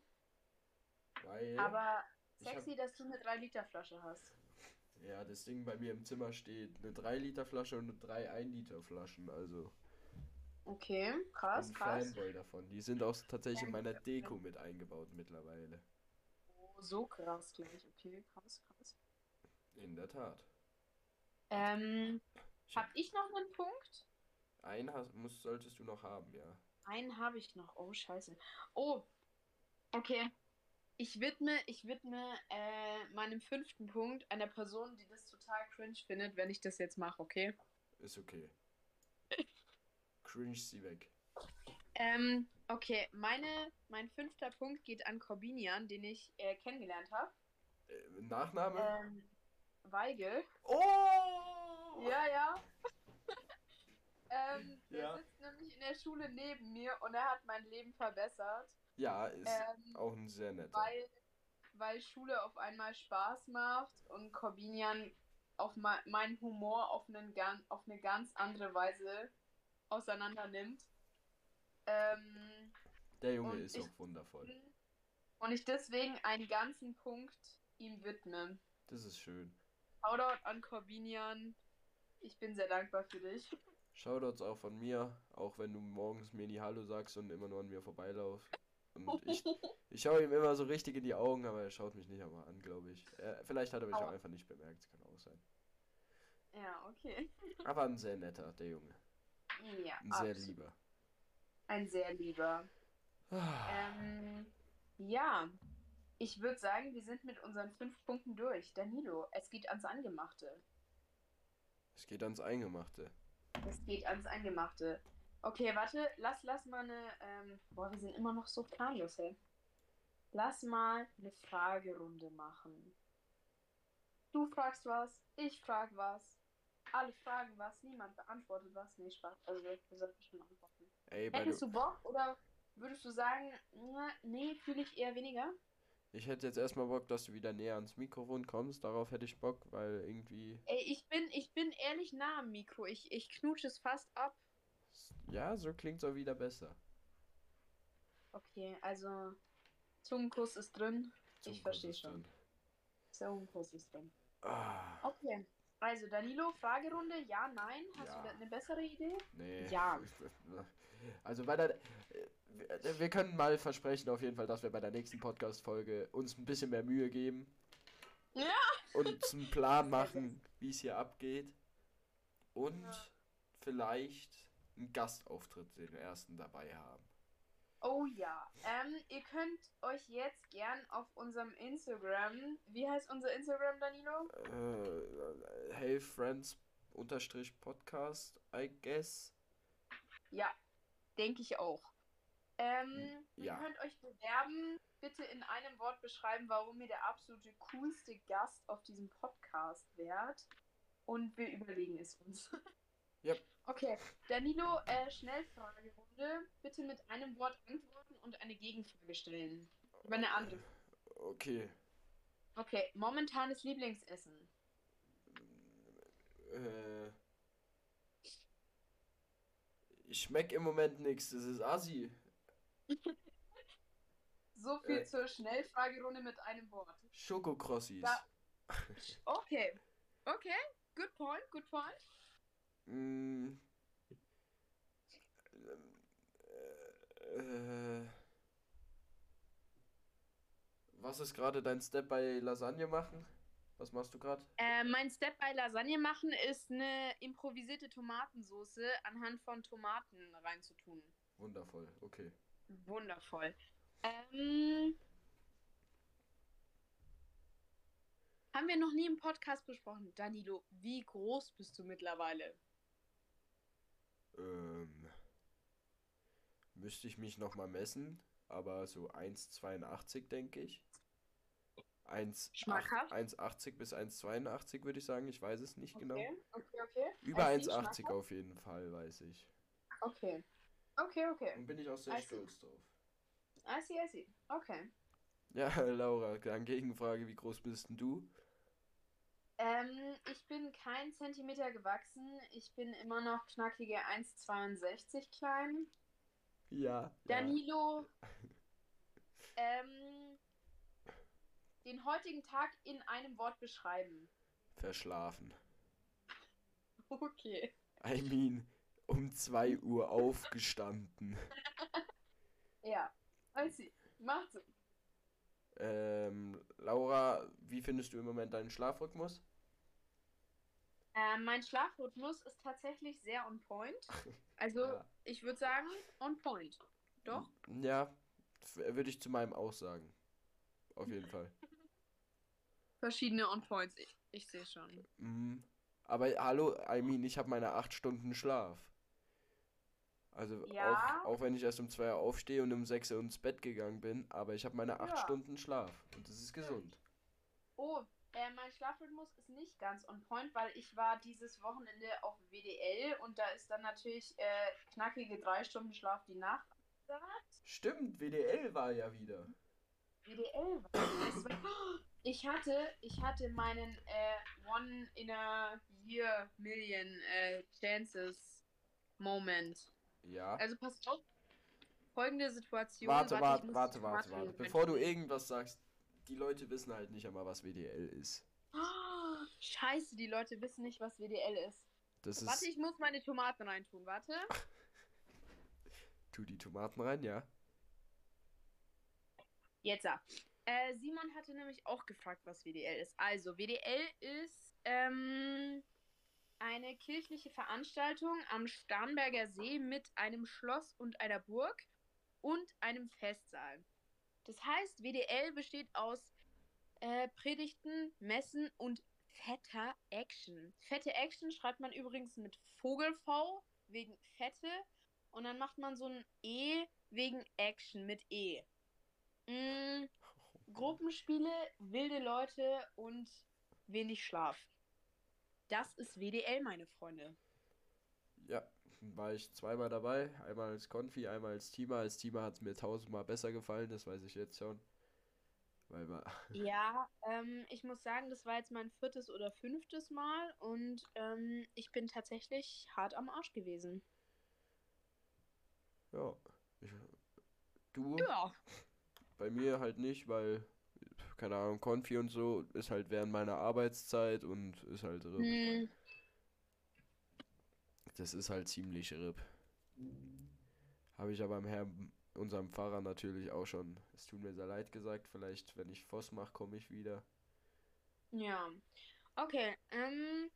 Weil, Aber ich hab- sexy, dass du eine 3-Liter-Flasche hast. ja, das Ding bei mir im Zimmer steht eine 3 Liter Flasche und eine 3 1 Liter Flaschen, also Okay, ich krass, bin krass. Fanboy davon. Die sind auch tatsächlich in meiner. Deko mit eingebaut mittlerweile. Oh, so krass gleich. Okay, krass, krass. In der Tat. Ähm, Ich hab, ich noch einen Punkt? einen hast, muss, solltest du noch haben, ja. Einen habe ich noch. Oh, scheiße. Oh, okay. Ich widme, ich widme äh, meinem fünften Punkt einer Person, die das total cringe findet, wenn ich das jetzt mache, okay? Ist okay. Cringe sie weg. Ähm, okay, meine, mein fünfter Punkt geht an Corbinian, den ich äh, kennengelernt habe. Äh, Nachname? Ähm, Weigel. Oh! Ja, ja. ähm, der Ja. sitzt nämlich in der Schule neben mir und er hat mein Leben verbessert, Ja, ist Ähm, auch ein sehr netter. weil, weil Schule auf einmal Spaß macht und Corbinian auf meinen Humor auf, einen auf eine ganz andere Weise auseinander nimmt. Ähm, Der Junge ist ich- auch wundervoll. und ich deswegen einen ganzen Punkt ihm widme. Das ist schön. Shoutout an Corbinian. Ich bin sehr dankbar für dich. Shoutouts auch von mir, auch wenn du morgens mir nie Hallo sagst und immer nur an mir vorbeilaufst. Und ich, ich schaue ihm immer so richtig in die Augen, aber er schaut mich nicht einmal an, glaube ich. Er, vielleicht hat er mich auch Aua. einfach nicht bemerkt, kann auch sein. Ja, okay. Aber ein sehr netter, der Junge. Ja, Ein sehr absolut. lieber. Ein sehr lieber. Ah, Ähm, ja, ich würde sagen, wir sind mit unseren fünf Punkten durch. Danilo, es geht ans Angemachte. Es geht ans Eingemachte. Es geht ans Angemachte. Okay, warte, lass, lass mal eine. Ähm, boah, wir sind immer noch so planlos, hey. Lass mal eine Fragerunde machen. Du fragst was, ich frag was. Alle fragen was, niemand beantwortet was. Nee, Spaß. Also, wir sollten schon antworten. Ey, Hättest du, du Bock oder würdest du sagen, nee, fühle ich eher weniger? ich hätte jetzt erstmal Bock, dass du wieder näher ans Mikrofon kommst. Darauf hätte ich Bock, weil irgendwie. Ey, ich bin, ich bin ehrlich nah am Mikro. Ich, ich knutsche es fast ab. Ja, so klingt's auch wieder besser. Okay, also Zungenkuss ist drin. Zum Ich verstehe schon. drin. Zungenkuss ist drin. Ah, Okay. Also Danilo, Fragerunde, ja, nein. Hast Ja. du da eine bessere Idee? nee. Ja. Also bei der. äh, Wir können mal versprechen auf jeden Fall, dass wir bei der nächsten Podcast-Folge uns ein bisschen mehr Mühe geben. Ja. Und uns einen Plan machen, wie es hier abgeht. Und Ja. vielleicht einen Gastauftritt, den ersten dabei haben. Oh ja. Ähm, ihr könnt euch jetzt gern auf unserem Instagram. Wie heißt unser Instagram, Danilo? Äh, hey Friends unterstrich Podcast, I guess. Ja, denke ich auch. Ähm, Ja. Ihr könnt euch bewerben. Bitte in einem Wort beschreiben, warum ihr der absolute coolste Gast auf diesem Podcast wärt. Und wir überlegen es uns. Yep. Okay, Danilo, äh, Schnellfragerunde. Bitte mit einem Wort antworten und eine Gegenfrage stellen. Über eine andere. Okay. Okay, momentanes Lieblingsessen. Äh, ich schmeck im Moment nichts, das ist Assi. So viel Äh. zur Schnellfragerunde mit einem Wort. Schokokrossis. Da- Okay, okay, good point, good point. Mm. Äh, was ist gerade dein Step bei Lasagne machen? Was machst du gerade? Äh, mein Step bei Lasagne machen ist eine improvisierte Tomatensoße anhand von Tomaten reinzutun. Wundervoll, okay. Wundervoll. Ähm, haben wir noch nie im Podcast besprochen. Danilo, wie groß bist du mittlerweile? Ähm, müsste ich mich noch mal messen, aber so 1,82 denke ich. 1,8 Schmackhaft? 1,80 bis 1,82 würde ich sagen, ich weiß es nicht genau. Okay, okay, okay. Über I see, 1,80 schmackhaft. auf jeden Fall, weiß ich. Okay. Okay, okay. Und bin ich auch sehr I see. stolz drauf. I see, I see. Okay. Ja, Laura, dann Gegenfrage, wie groß bist denn du? Ähm, ich bin kein Zentimeter gewachsen. Ich bin immer noch knackige 1,62 klein. Ja. Danilo, ähm, den heutigen Tag in einem Wort beschreiben. Verschlafen. Okay. I mean, um 2 Uhr aufgestanden. Ja, I see. Macht Sinn. Ähm, Laura, wie findest du im Moment deinen Schlafrhythmus? Ähm, mein Schlafrhythmus ist tatsächlich sehr on point. Also, Ja. ich würde sagen, on point. Doch? Ja, würde ich zu meinem auch sagen. Auf jeden Fall. Verschiedene on points. Ich, ich sehe schon. Mhm. Aber hallo, I mean, ich habe meine 8 Stunden Schlaf. Also Ja. auch, auch wenn ich erst um 2 Uhr aufstehe und um 6 Uhr ins Bett gegangen bin, aber ich habe meine 8 Ja. Stunden Schlaf. Und das ist gesund. Oh, äh, mein Schlafrhythmus ist nicht ganz on point, weil ich war dieses Wochenende auf WDL und da ist dann natürlich äh, knackige drei Stunden Schlaf die Nacht. Stimmt, WDL war ja wieder. WDL war Ich hatte, ich hatte meinen äh, One in a Year Million äh, Chances Moment. Ja. Also pass auf. Folgende Situation. Warte, warte, warte, warte, warte. Bevor du irgendwas sagst, die Leute wissen halt nicht einmal, was WDL ist. Scheiße, die Leute wissen nicht, was WDL ist. Das Warte, ist. ich muss meine Tomaten reintun. Warte. Tu die Tomaten rein, ja. Jetzt. ja. Äh, Simon hatte nämlich auch gefragt, was WDL ist. Also, WDL ist ähm, eine kirchliche Veranstaltung am Starnberger See mit einem Schloss und einer Burg und einem Festsaal. Das heißt, WDL besteht aus äh, Predigten, Messen und fetter Action. Fette Action schreibt man übrigens mit Vogel V wegen Fette und dann macht man so ein E wegen Action mit E. Mm, Gruppenspiele, wilde Leute und wenig Schlaf. Das ist WDL, meine Freunde. War ich zweimal dabei. Einmal als Konfi, einmal als Teamer. Als Teamer hat es mir tausendmal besser gefallen, das weiß ich jetzt schon. Weil man. Ja, ähm, ich muss sagen, das war jetzt mein viertes oder fünftes Mal und ähm, ich bin tatsächlich hart am Arsch gewesen. Ja. Ich, du? Ja. Bei mir halt nicht, weil, keine Ahnung, Konfi und so ist halt während meiner Arbeitszeit und ist halt. Hm, Das ist halt ziemlich RIP. Habe ich aber am Herrn, unserem Pfarrer natürlich auch schon. Es tut mir sehr leid gesagt. Vielleicht, wenn ich Voss mache, komme ich wieder. ja. Okay, ähm,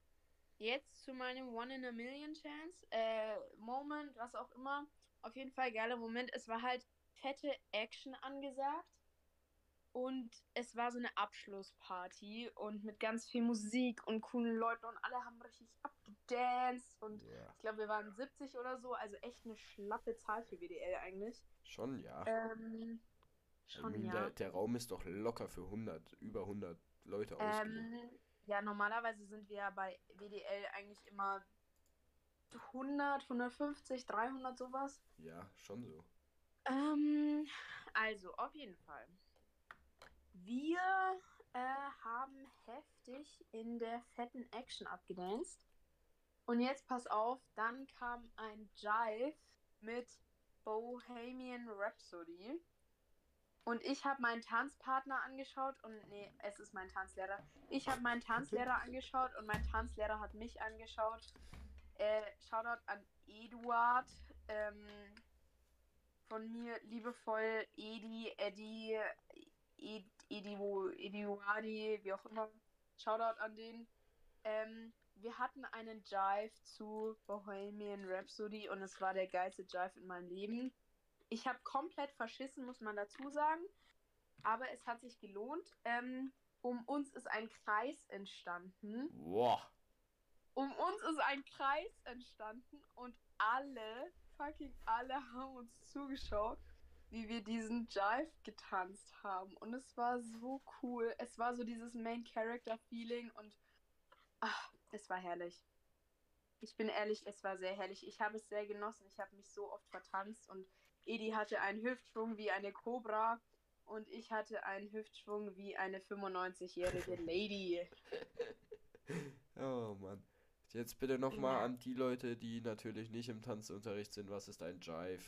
jetzt zu meinem One in a Million Chance, äh, Moment, was auch immer. Auf jeden Fall geiler Moment. Es war halt fette Action angesagt. Und es war so eine Abschlussparty und mit ganz viel Musik und coolen Leuten und alle haben richtig abgedanced und Ja. ich glaube, wir waren 70 oder so, also echt eine schlappe Zahl für WDL eigentlich. Schon, ja. Ähm, schon meine, ja. der, der Raum ist doch locker für 100, über 100 Leute ausgelegt. Ähm, ja, normalerweise sind wir ja bei WDL eigentlich immer 100, 150, 300 sowas. Ja, schon so. Ähm, also, auf jeden Fall. Wir äh, haben heftig in der fetten Action abgedanced. Und jetzt pass auf, dann kam ein Jive mit Bohemian Rhapsody. Und ich habe meinen Tanzpartner angeschaut und nee, es ist mein Tanzlehrer. Ich habe meinen Tanzlehrer angeschaut und mein Tanzlehrer hat mich angeschaut. Äh, Shoutout an Eduard. Ähm, von mir liebevoll Edi, Eddie, Ed, Ediwo, Ediwadi, wie auch immer. Shoutout an den. Ähm, wir hatten einen Jive zu Bohemian Rhapsody und es war der geilste Jive in meinem Leben. Ich habe komplett verschissen, muss man dazu sagen. Aber es hat sich gelohnt. Ähm, um uns ist ein Kreis entstanden. Boah. Um uns ist ein Kreis entstanden und alle, fucking alle haben uns zugeschaut, wie wir diesen Jive getanzt haben. Und es war so cool. Es war so dieses Main Character Feeling und ach, es war herrlich. Ich bin ehrlich, es war sehr herrlich. Ich habe es sehr genossen. Ich habe mich so oft vertanzt und Edi hatte einen Hüftschwung wie eine Cobra und ich hatte einen Hüftschwung wie eine 95-jährige Lady. Oh Mann. Jetzt bitte nochmal Ja. an die Leute, die natürlich nicht im Tanzunterricht sind. Was ist ein Jive?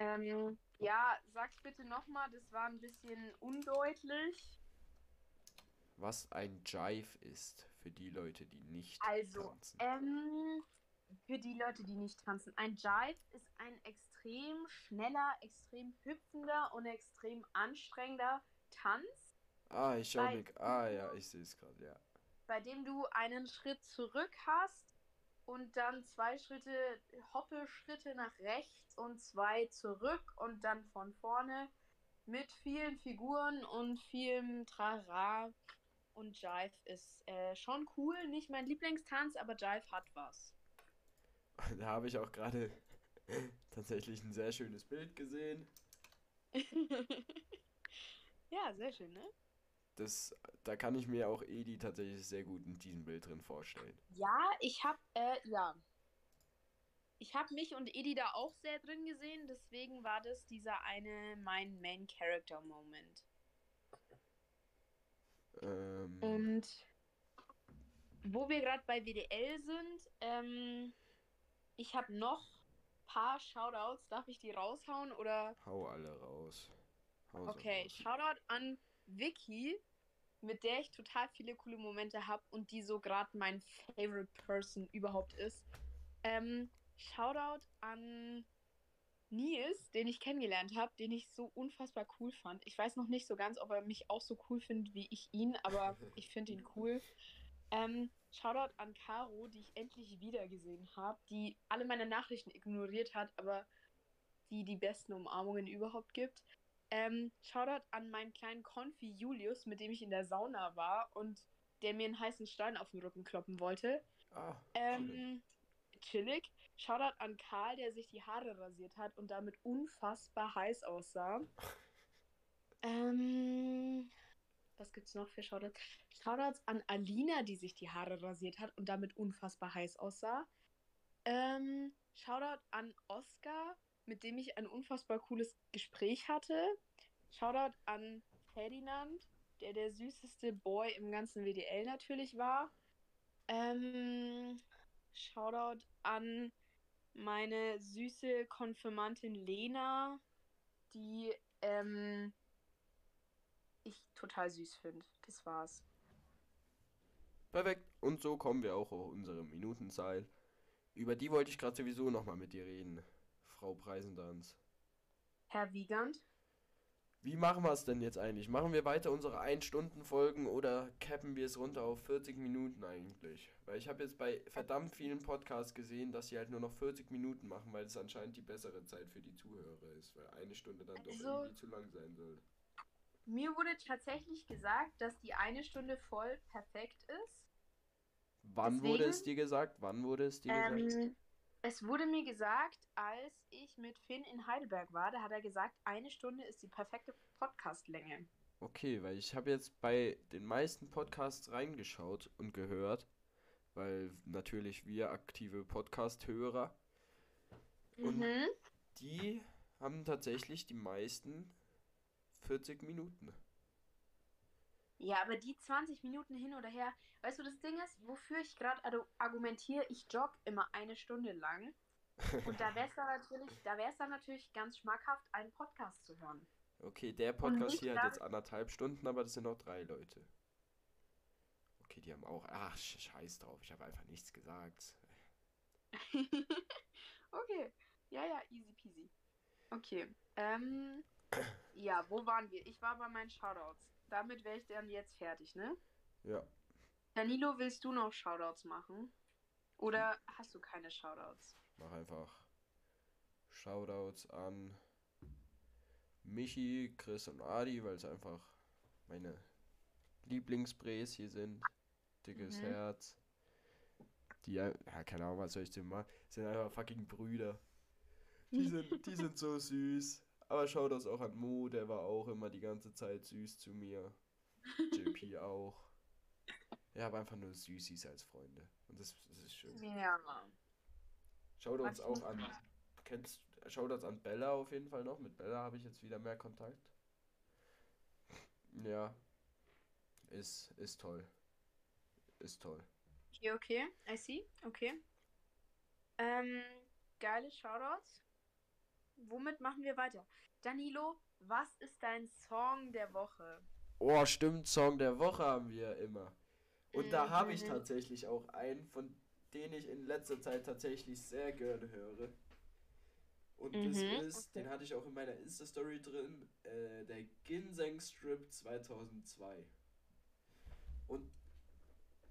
Ähm, ja, sag's bitte nochmal, das war ein bisschen undeutlich. Was ein Jive ist für die Leute, die nicht Also, tanzen. ähm, für die Leute, die nicht tanzen, ein Jive ist ein extrem schneller, extrem hüpfender und extrem anstrengender Tanz, Ah, ich schau mir. Ah ja, ich sehe es gerade, ja. bei dem du einen Schritt zurück hast und dann zwei Schritte, Hoppe-Schritte nach rechts und zwei zurück und dann von vorne mit vielen Figuren und vielem Trara. Und Jive ist äh, schon cool. Nicht mein Lieblingstanz, aber Jive hat was. Da habe ich auch gerade tatsächlich ein sehr schönes Bild gesehen. ja, sehr schön, ne? Das, da kann ich mir auch Edi tatsächlich sehr gut in diesem Bild drin vorstellen. Ja, ich hab, äh, ja. Ich habe mich und Edi da auch sehr drin gesehen, deswegen war das dieser eine mein Main Character Moment. Ähm, Und wo wir gerade bei WDL sind, ähm, ich habe noch paar Shoutouts. Darf ich die raushauen oder? hau alle raus. Hau sie Okay, raus. Shoutout an Vicky. mit der ich total viele coole Momente habe und die so gerade mein Favorite Person überhaupt ist. Ähm, Shoutout an Nils, den ich kennengelernt habe, den ich so unfassbar cool fand. Ich weiß noch nicht so ganz, ob er mich auch so cool findet wie ich ihn, aber ich finde ihn cool. Ähm, Shoutout an Caro, die ich endlich wiedergesehen habe, die alle meine Nachrichten ignoriert hat, aber die die besten Umarmungen überhaupt gibt. Ähm, Shoutout an meinen kleinen Konfi Julius, mit dem ich in der Sauna war und der mir einen heißen Stein auf den Rücken kloppen wollte. Ah, Ähm, chillig. Shoutout an Karl, der sich die Haare rasiert hat und damit unfassbar heiß aussah. ähm, was gibt's noch für Shoutouts? Shoutouts an Alina, die sich die Haare rasiert hat und damit unfassbar heiß aussah. Ähm, Shoutout an Oscar, mit dem ich ein unfassbar cooles Gespräch hatte. Shoutout an Ferdinand, der der süßeste Boy im ganzen WDL natürlich war. Ähm, Shoutout an meine süße Konfirmantin Lena, die ähm, ich total süß finde. Das war's. Perfekt. Und so kommen wir auch auf unsere Minutenzahl. Über die wollte ich gerade sowieso nochmal mit dir reden, Frau Preisendanz. Herr Wiegand? Wie machen wir es denn jetzt eigentlich? Machen wir weiter unsere 1-Stunden-Folgen oder cappen wir es runter auf 40 Minuten eigentlich? Weil ich habe jetzt bei verdammt vielen Podcasts gesehen, dass sie halt nur noch 40 Minuten machen, weil es anscheinend die bessere Zeit für die Zuhörer ist, weil eine Stunde dann doch Also- irgendwie zu lang sein soll. Mir wurde tatsächlich gesagt, dass die eine Stunde voll perfekt ist. Wann wurde es Deswegen, dir gesagt? Wann wurde es dir gesagt? Es wurde mir gesagt, als ich mit Finn in Heidelberg war, da hat er gesagt, eine Stunde ist die perfekte Podcastlänge. Okay, weil ich habe jetzt bei den meisten Podcasts reingeschaut und gehört, weil natürlich wir aktive Podcast-Hörer Und- Mhm. Die haben tatsächlich die meisten 40 Minuten. Ja, aber die 20 Minuten hin oder her, weißt du, das Ding ist, wofür ich gerade argumentiere, ich jogge immer eine Stunde lang. Und da wäre es dann natürlich, da wäre es dann natürlich ganz schmackhaft, einen Podcast zu hören. Okay, der Podcast hier hat jetzt anderthalb Stunden, aber das sind noch drei Leute. Okay, die haben auch. Ach, sch- scheiß drauf, ich habe einfach nichts gesagt. okay. Ja, ja, easy peasy. Okay. Ähm, ja, wo waren wir? Ich war bei meinen Shoutouts. Damit wäre ich dann jetzt fertig, ne? Ja. Danilo, willst du noch Shoutouts machen? Oder hast du keine Shoutouts? Mach einfach Shoutouts an Michi, Chris und Adi, weil es einfach meine Lieblingsbres hier sind. Dickes Mhm. Herz. Die, ja, keine Ahnung, was soll ich denn machen? Sind einfach fucking Brüder. Die sind, die sind so süß. Aber Shoutouts auch an Mo, der war auch immer die ganze Zeit süß zu mir. JP auch. Ja, aber einfach nur Süßis als Freunde. Und das, das ist schön. Ja, Mann. Shoutouts ich auch an. Kennst Shoutouts an Bella auf jeden Fall noch. Mit Bella habe ich jetzt wieder mehr Kontakt. Ja. Ist, ist toll. Ist toll. Okay, okay. I see. Okay. Ähm, geile Shoutouts. Womit machen wir weiter? Danilo, was ist dein Song der Woche? Oh, stimmt, Song der Woche haben wir immer. Und da habe ich Mhm. tatsächlich auch einen, von dem ich in letzter Zeit tatsächlich sehr gerne höre. Und das Mhm, ist, okay. den hatte ich auch in meiner Insta-Story drin, äh, der Ginseng Strip 2002. Und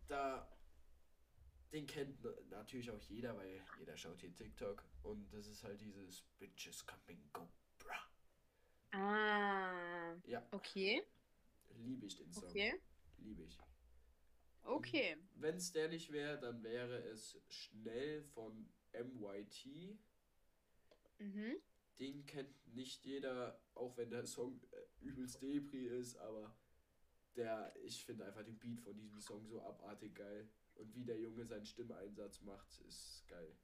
da, den kennt na- natürlich auch jeder, weil jeder schaut hier TikTok. Und das ist halt dieses Bitches Coming Go, bruh. Ah, Ja, okay. liebe ich den Song. Okay. Liebe ich. Okay. Wenn es der nicht wäre, dann wäre es schnell von MYT. Mhm. Den kennt nicht jeder, auch wenn der Song äh, übelst Depri ist, aber der, ich finde einfach den Beat von diesem Song so abartig geil. Und wie der Junge seinen Stimmeinsatz macht, ist geil.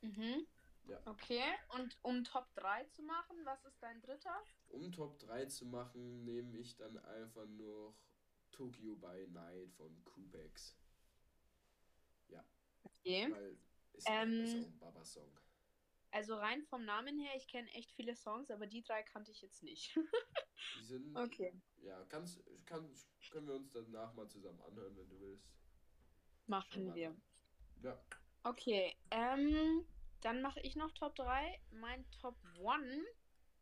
Mhm. Ja. Okay. Und um Top 3 zu machen, was ist dein dritter? Um Top 3 zu machen, nehme ich dann einfach noch Tokyo by Night von Kubex. Okay. Weil ist, Ähm, ist auch ein Baba-Song. Also rein vom Namen her, ich kenne echt viele Songs, aber die drei kannte ich jetzt nicht. Die sind. Okay. Ja, kannst, kann, können wir uns danach mal zusammen anhören, wenn du willst. Machen wir. Ja. Okay, ähm, dann mache ich noch Top 3. Mein Top 1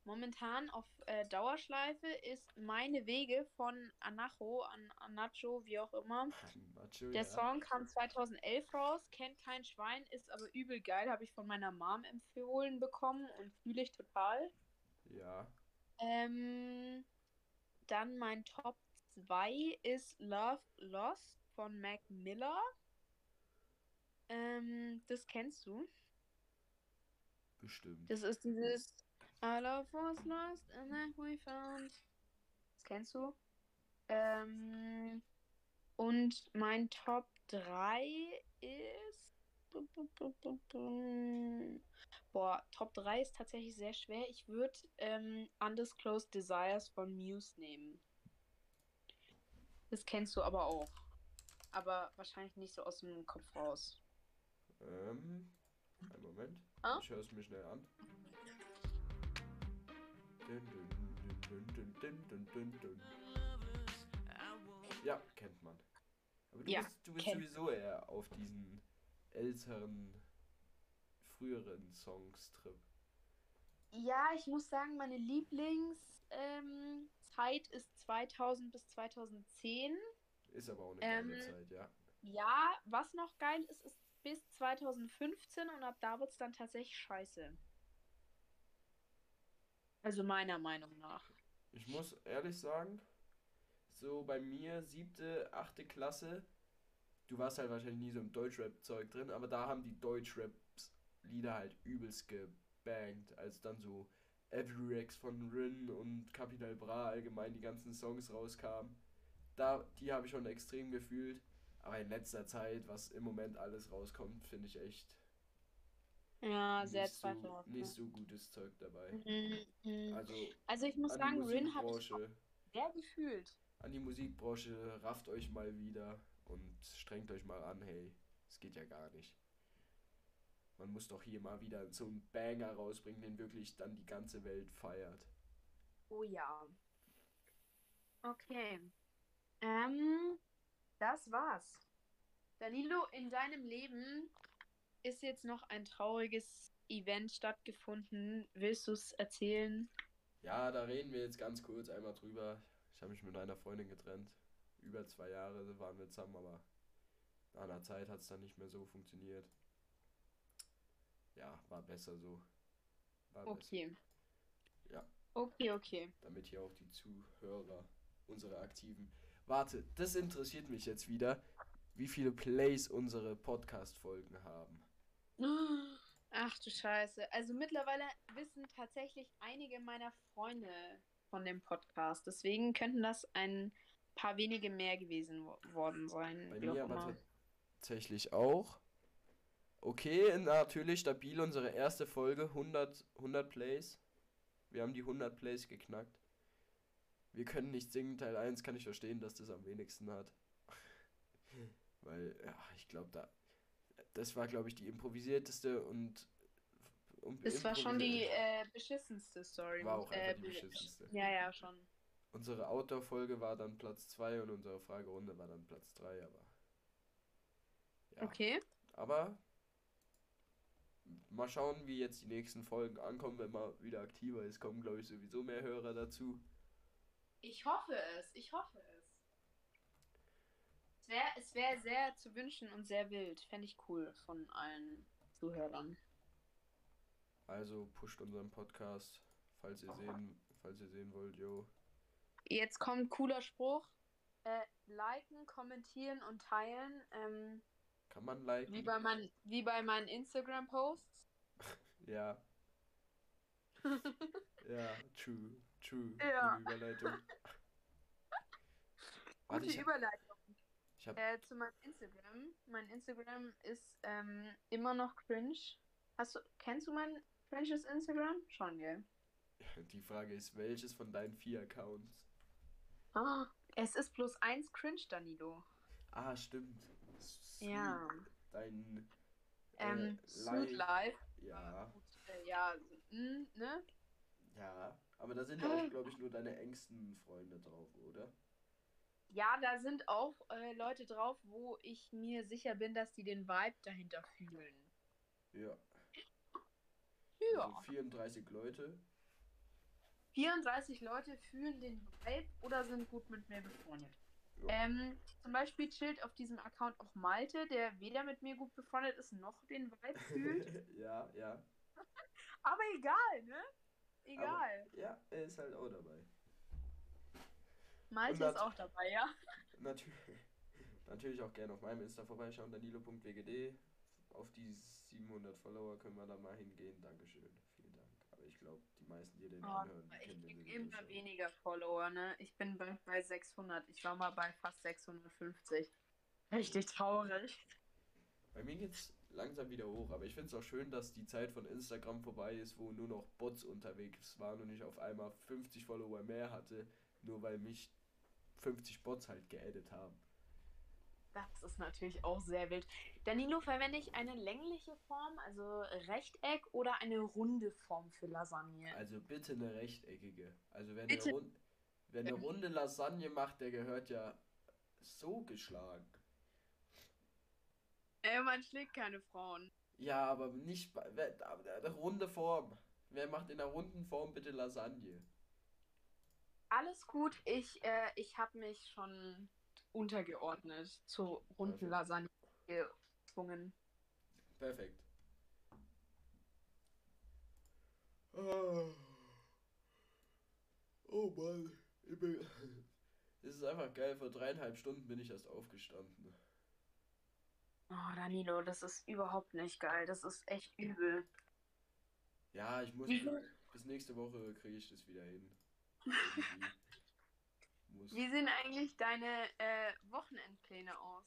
momentan auf äh, Dauerschleife ist Meine Wege von Anacho, An Anacho, wie auch immer. Macho, Der ja. Song kam 2011 raus, kennt kein Schwein, ist aber übel geil, habe ich von meiner Mom empfohlen bekommen und fühle ich total. Ja. Ähm, dann mein Top 2 ist Love Lost von Mac Miller. Ähm, das kennst du. Bestimmt. Das ist dieses I love was lost and then we found. Das kennst du. Ähm, und mein Top 3 ist. Boah, Top 3 ist tatsächlich sehr schwer. Ich würde ähm, Undisclosed Desires von Muse nehmen. Das kennst du aber auch. Aber wahrscheinlich nicht so aus dem Kopf raus. Ähm, einen Moment. Ah? Ich höre es mir schnell an. Ja, kennt man. Aber du Ja, bist, du bist sowieso eher auf diesen älteren, früheren Songs-Trip. Ja, ich muss sagen, meine Lieblingszeit ähm, ist 2000 bis 2010. Ist aber auch eine Ähm, geile Zeit, ja. Ja, was noch geil ist, ist bis 2015 und ab da wird es dann tatsächlich scheiße. Also meiner Meinung nach. Ich muss ehrlich sagen, so bei mir siebte, achte Klasse, du warst halt wahrscheinlich nie so im Deutschrap-Zeug drin, aber da haben die Deutschrap-Lieder halt übelst gebankt, als dann so Every Rex von Rin und Capital Bra allgemein die ganzen Songs rauskamen. Da, die habe ich schon extrem gefühlt, aber in letzter Zeit, was im Moment alles rauskommt, finde ich echt Ja, sehr nicht, so, zweifelhaft. nicht ne? so gutes Zeug dabei. Mhm, mhm. Also Also ich muss an sagen, die Rin habe ich sehr gefühlt. an die Musikbranche, rafft euch mal wieder und strengt euch mal an, hey, es geht ja gar nicht. Man muss doch hier mal wieder so einen Banger rausbringen, den wirklich dann die ganze Welt feiert. Oh ja. Okay. Ähm, das war's. Danilo, in deinem Leben ist jetzt noch ein trauriges Event stattgefunden. Willst du es erzählen? Ja, da reden wir jetzt ganz kurz einmal drüber. Ich habe mich mit einer Freundin getrennt. Über zwei Jahre waren wir zusammen, aber nach einer Zeit hat es dann nicht mehr so funktioniert. Ja, war besser so. War besser. Okay. Ja. Okay, okay. damit hier auch die Zuhörer, unsere aktiven. Warte, das interessiert mich jetzt wieder, wie viele Plays unsere Podcast-Folgen haben. Ach du Scheiße. Also mittlerweile wissen tatsächlich einige meiner Freunde von dem Podcast. Deswegen könnten das ein paar wenige mehr gewesen wo- worden sein. Bei mir aber tatsächlich auch. Okay, natürlich stabil unsere erste Folge, 100, 100 Plays. Wir haben die 100 Plays geknackt. Wir können nicht singen, Teil 1 kann ich verstehen, dass das am wenigsten hat. Weil, ja, ich glaube, da. Das war, glaube ich, die improvisierteste und. und Das war schon die äh, beschissenste Story. War auch äh, einfach die be- beschissenste. Ja, ja, schon. Unsere Outdoor-Folge war dann Platz 2 und unsere Fragerunde war dann Platz 3, aber. Ja. Okay. Aber mal schauen, wie jetzt die nächsten Folgen ankommen, wenn man wieder aktiver ist. Kommen, glaube ich, sowieso mehr Hörer dazu. Ich hoffe es. Ich hoffe es. Es wäre es wär sehr zu wünschen und sehr wild. Fände ich cool von allen Zuhörern. Also pusht unseren Podcast, falls ihr sehen, falls ihr sehen wollt, yo. Jetzt kommt cooler Spruch. Äh, liken, kommentieren und teilen. Ähm, Kann man liken? wie, bei mein, wie bei meinen Instagram-Posts. Ja. ja, true, true. Ja. Gute Überleitung. Warte, Gute ich, Überleitung. ich hab, Äh, zu meinem Instagram. Mein Instagram ist ähm, immer noch cringe. Hast du, kennst du mein cringes Instagram? Schon, gell? die Frage ist, welches von deinen vier Accounts? Ah, es ist plus eins cringe, Danilo. Ah, stimmt. Sweet. Ja. Dein Ähm, Äh, Suit live. Live. Ja, äh, ja, mm, ne? ja. Aber da sind ja auch, glaube ich, nur deine engsten Freunde drauf, oder? Ja, da sind auch äh, Leute drauf, wo ich mir sicher bin, dass die den Vibe dahinter fühlen. Ja. Ja. Also 34 Leute. 34 Leute fühlen den Vibe oder sind gut mit mir befreundet. Ja. Ähm, zum Beispiel chillt auf diesem Account auch Malte, der weder mit mir gut befreundet ist, noch den Vibe fühlt. ja, ja. Aber egal, ne? Egal. Aber, ja, er ist halt auch dabei. Malte ist auch dabei, ja? Natürlich, natürlich auch gerne auf meinem Insta vorbeischauen, danilo.wgd. Auf die 700 Follower können wir da mal hingehen. Dankeschön. Vielen Dank. Aber ich glaube, die meisten, die den Oh, anhören, die ich kennen den krieg sowieso immer schon. weniger Follower, ne? Ich bin bei, bei 600. Ich war mal bei fast 650. Richtig traurig. Bei mir geht's langsam wieder hoch, aber ich finde es auch schön, dass die Zeit von Instagram vorbei ist, wo nur noch Bots unterwegs waren und ich auf einmal 50 Follower mehr hatte, nur weil mich 50 Bots halt geaddet haben. Das ist natürlich auch sehr wild. Danilo, verwende ich eine längliche Form, also Rechteck, oder eine runde Form für Lasagne? Also bitte eine rechteckige. Also Bitte. eine, Rund wer eine runde Lasagne macht, der gehört ja so geschlagen. Ey, man schlägt keine Frauen. Ja, aber nicht bei wer, aber runde Form. Wer macht in der runden Form bitte Lasagne? Alles gut, ich, äh, ich habe mich schon untergeordnet zur runden Perfekt. Lasagne gezwungen. Perfekt. Oh, oh Mann. Ich bin... Es ist einfach geil, vor dreieinhalb Stunden bin ich erst aufgestanden. Oh, Danilo, das ist überhaupt nicht geil. Das ist echt übel. Ja, ich muss bis nächste Woche kriege ich das wieder hin. Wie sehen eigentlich deine äh, Wochenendpläne aus?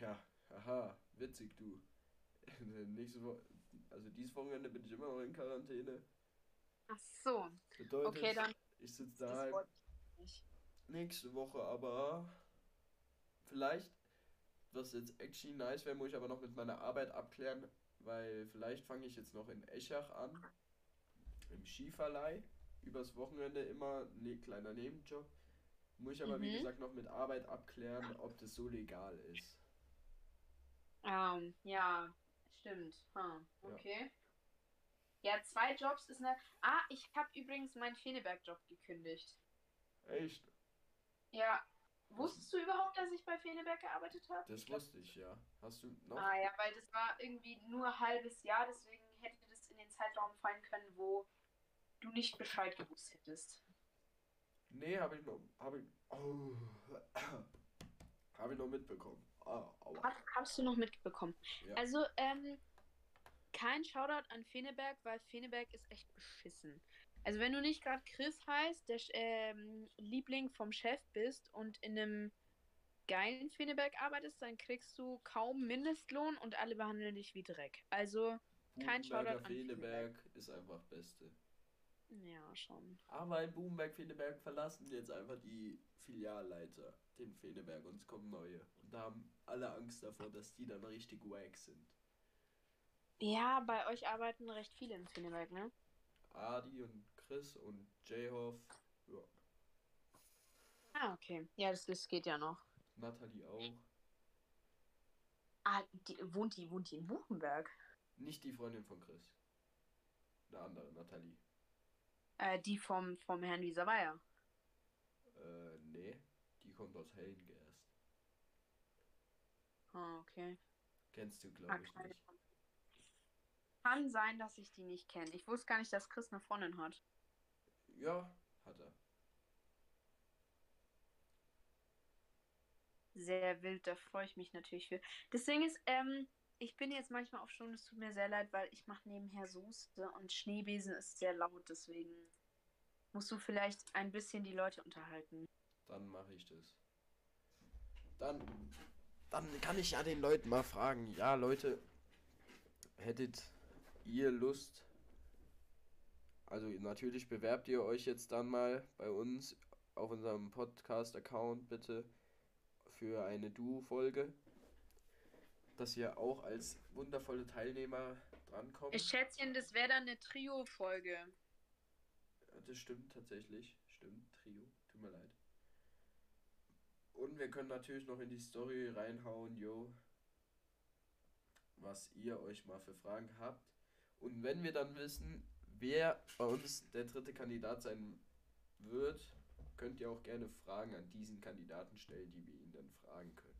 Ja, haha, witzig du. Nächste Woche, also dieses Wochenende bin ich immer noch in Quarantäne. Ach so, Bedeutet, okay, dann ich sitze daheim. nicht. Nächste Woche aber vielleicht, was jetzt actually nice wäre, muss ich aber noch mit meiner Arbeit abklären, weil vielleicht fange ich jetzt noch in Eschach an, im Skiverleih, übers Wochenende immer ein kleiner Nebenjob. Muss ich aber wie Mhm. gesagt noch mit Arbeit abklären, ob das so legal ist. Ähm, ja, stimmt. Hm, Ja. okay. Ja. zwei Jobs ist eine. Ah, ich habe übrigens meinen Feneberg-Job gekündigt. Echt? Ja. Wusstest du überhaupt, dass ich bei Feneberg gearbeitet habe? Das wusste ich, ja. Hast du noch? Ah ja, weil das war irgendwie nur ein halbes Jahr, deswegen hätte das in den Zeitraum fallen können, wo du nicht Bescheid gewusst hättest. Nee, habe ich noch, habe ich, oh, habe ich noch mitbekommen. Ah. Hast, hast du noch mitbekommen? Ja. Also, ähm, kein Shoutout an Feneberg, weil Feneberg ist echt beschissen. Also, wenn du nicht gerade Chris heißt, der ähm, Liebling vom Chef bist und in einem geilen Feneberg arbeitest, dann kriegst du kaum Mindestlohn und alle behandeln dich wie Dreck. Also, kein Shoutout an Feneberg ist einfach Beste. ja, schon. Aber in Buchenberg Feneberg verlassen jetzt einfach die Filialleiter den Feneberg und es kommen neue. Und da haben alle Angst davor, dass die dann richtig wack sind. Ja, bei euch arbeiten recht viele in Feneberg, ne? Adi und Chris und Jayhoff, ja, Ah, okay. Ja, das, das geht ja noch. Nathalie auch. Ah, die, wohnt die, wohnt die in Buchenberg? Nicht die Freundin von Chris. Eine andere, Nathalie. Äh, die vom, vom Herrn Wieserweier. Äh, nee, die kommt aus Hellengast. Ah, okay. Kennst du, Ah, glaube ich, nicht. Kann sein, dass ich die nicht kenne. Ich wusste gar nicht, dass Chris eine Freundin hat. Ja, hat er. Sehr wild, da freue ich mich natürlich für. Das Ding ist, ähm, ich bin jetzt manchmal auf schon, es tut mir sehr leid, weil ich mache nebenher Soße und Schneebesen ist sehr laut, deswegen musst du vielleicht ein bisschen die Leute unterhalten. Dann mache ich das. Dann, dann kann ich ja den Leuten mal fragen. Ja, Leute, hättet ihr Lust? Also natürlich bewerbt ihr euch jetzt dann mal bei uns auf unserem Podcast-Account bitte für eine Duo-Folge. dass ihr auch als wundervolle Teilnehmer drankommt. Ich schätze, das wäre dann eine Trio-Folge. Das stimmt tatsächlich. Stimmt, Trio. Tut mir leid. Und wir können natürlich noch in die Story reinhauen, yo, was ihr euch mal für Fragen habt. Und wenn wir dann wissen, wer bei uns der dritte Kandidat sein wird, könnt ihr auch gerne Fragen an diesen Kandidaten stellen, die wir ihn dann fragen können.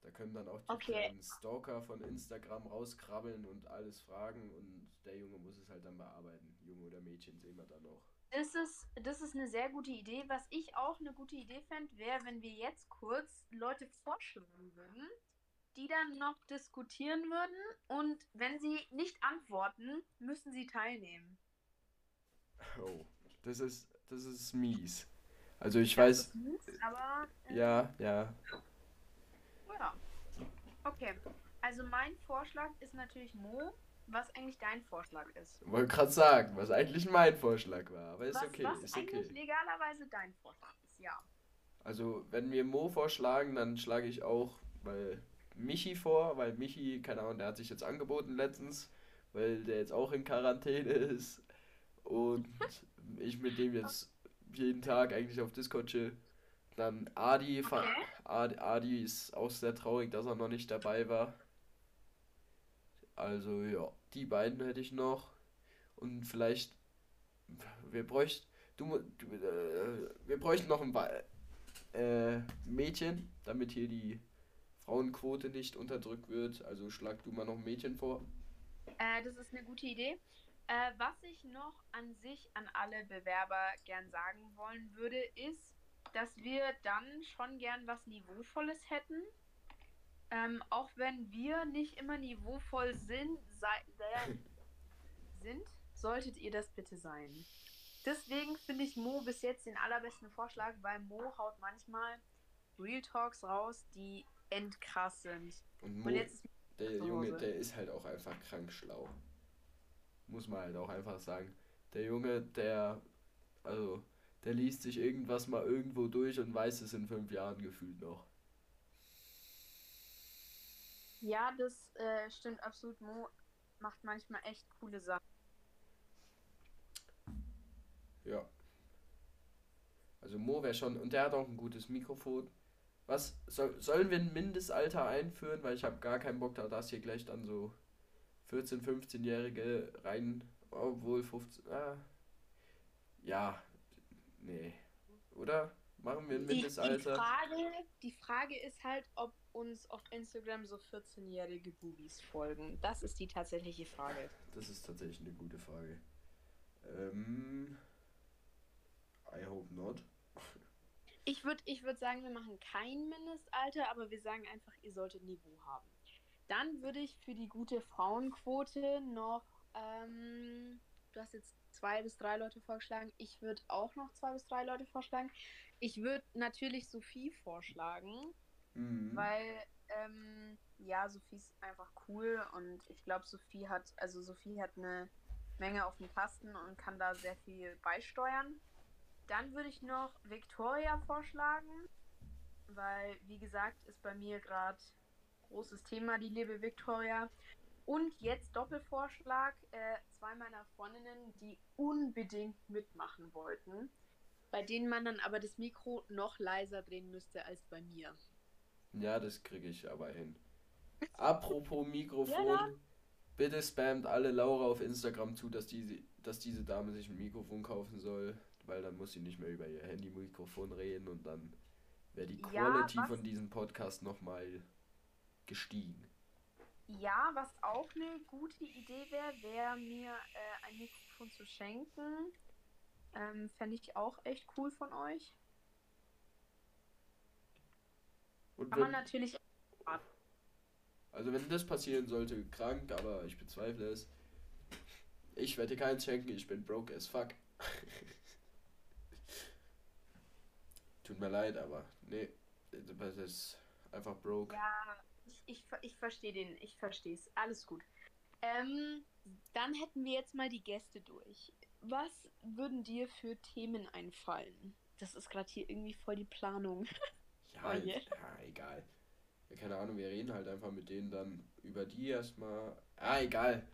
Da können dann auch die Okay. Stalker von Instagram rauskrabbeln und alles fragen und der Junge muss es halt dann bearbeiten. Junge oder Mädchen sehen wir dann auch. Das ist, das ist eine sehr gute Idee. Was ich auch eine gute Idee fände, wäre, wenn wir jetzt kurz Leute vorschlagen würden, die dann noch diskutieren würden und wenn sie nicht antworten, müssen sie teilnehmen. Oh, das ist, das ist mies. Also ich Das weiß, mies, aber äh, ja, ja, ja. Okay. Also mein Vorschlag ist natürlich Mo, was eigentlich dein Vorschlag ist. wollte gerade sagen, was eigentlich mein Vorschlag war, aber ist was, okay, was ist eigentlich okay. legalerweise dein Vorschlag ist, ja. Also wenn wir Mo vorschlagen, dann schlage ich auch weil Michi vor, weil Michi, keine Ahnung, der hat sich jetzt angeboten letztens, weil der jetzt auch in Quarantäne ist und ich mit dem jetzt jeden Tag eigentlich auf Discord chill. Dann Adi, Okay. Adi, Adi ist auch sehr traurig, dass er noch nicht dabei war. Also ja, die beiden hätte ich noch. Und vielleicht, wir bräuchten, du, du äh, wir bräuchten noch ein äh, Mädchen, damit hier die Frauenquote nicht unterdrückt wird. Also schlag du mal noch ein Mädchen vor. Äh, das ist eine gute Idee. Äh, was ich noch an sich an alle Bewerber gern sagen wollen würde, ist, dass wir dann schon gern was Niveauvolles hätten. Ähm, auch wenn wir nicht immer niveauvoll sind, äh, sind, solltet ihr das bitte sein. Deswegen finde ich Mo bis jetzt den allerbesten Vorschlag, weil Mo haut manchmal Real Talks raus, die endkrass sind. Und Mo, Und jetzt ist der Junge, der ist halt auch einfach krank schlau. Muss man halt auch einfach sagen. Der Junge, der, also, der liest sich irgendwas mal irgendwo durch und weiß es in fünf Jahren gefühlt noch. Ja, das äh, stimmt absolut. Mo macht manchmal echt coole Sachen. Ja. Also Mo wäre schon, und der hat auch ein gutes Mikrofon. Was, soll, sollen wir ein Mindestalter einführen? Weil ich habe gar keinen Bock da, dass hier gleich dann so 14-, 15-Jährige rein, obwohl 15, ah, ja, nee. Oder? Machen wir ein Die, die, Mindestalter? Frage, die Frage ist halt, ob uns auf Instagram so 14-jährige Bubis folgen. Das ist die tatsächliche Frage. Das ist tatsächlich eine gute Frage. Ähm, I hope not. Ich würde ich würd sagen, wir machen kein Mindestalter, aber wir sagen einfach, ihr solltet Niveau haben. Dann würde ich für die gute Frauenquote noch, ähm, du hast jetzt zwei bis drei Leute vorgeschlagen. Ich würde auch noch zwei bis drei Leute vorschlagen. Ich würde natürlich Sophie vorschlagen, Mhm. weil, ähm, ja, Sophie ist einfach cool und ich glaube, Sophie hat, also Sophie hat eine Menge auf dem Kasten und kann da sehr viel beisteuern. Dann würde ich noch Victoria vorschlagen, weil, wie gesagt, ist bei mir gerade großes Thema, die liebe Victoria. Und jetzt Doppelvorschlag, äh, zwei meiner Freundinnen, die unbedingt mitmachen wollten, bei denen man dann aber das Mikro noch leiser drehen müsste als bei mir. Ja, das kriege ich aber hin. Apropos Mikrofon, Ja, bitte spammt alle Laura auf Instagram zu, dass diese, dass diese Dame sich ein Mikrofon kaufen soll, weil dann muss sie nicht mehr über ihr Handy-Mikrofon reden und dann wäre die Ja, Quality was- von diesem Podcast nochmal gestiegen. Ja, was auch eine gute Idee wäre, wäre mir äh, ein Mikrofon zu schenken. Ähm, Fände ich auch echt cool von euch. Und Kann man wenn, natürlich. also wenn das passieren sollte, krank, aber ich bezweifle es. Ich werde dir keins schenken, ich bin broke as fuck. Tut mir leid, aber nee, das ist einfach broke. Ja, ich, ich, ich verstehe den. Ich verstehe es. Alles gut. Ähm, dann hätten wir jetzt mal die Gäste durch. Was würden dir für Themen einfallen? Das ist gerade hier irgendwie voll die Planung. Ja, Oh je. ja, egal. ja, keine Ahnung, wir reden halt einfach mit denen dann über die erstmal. Ah, egal.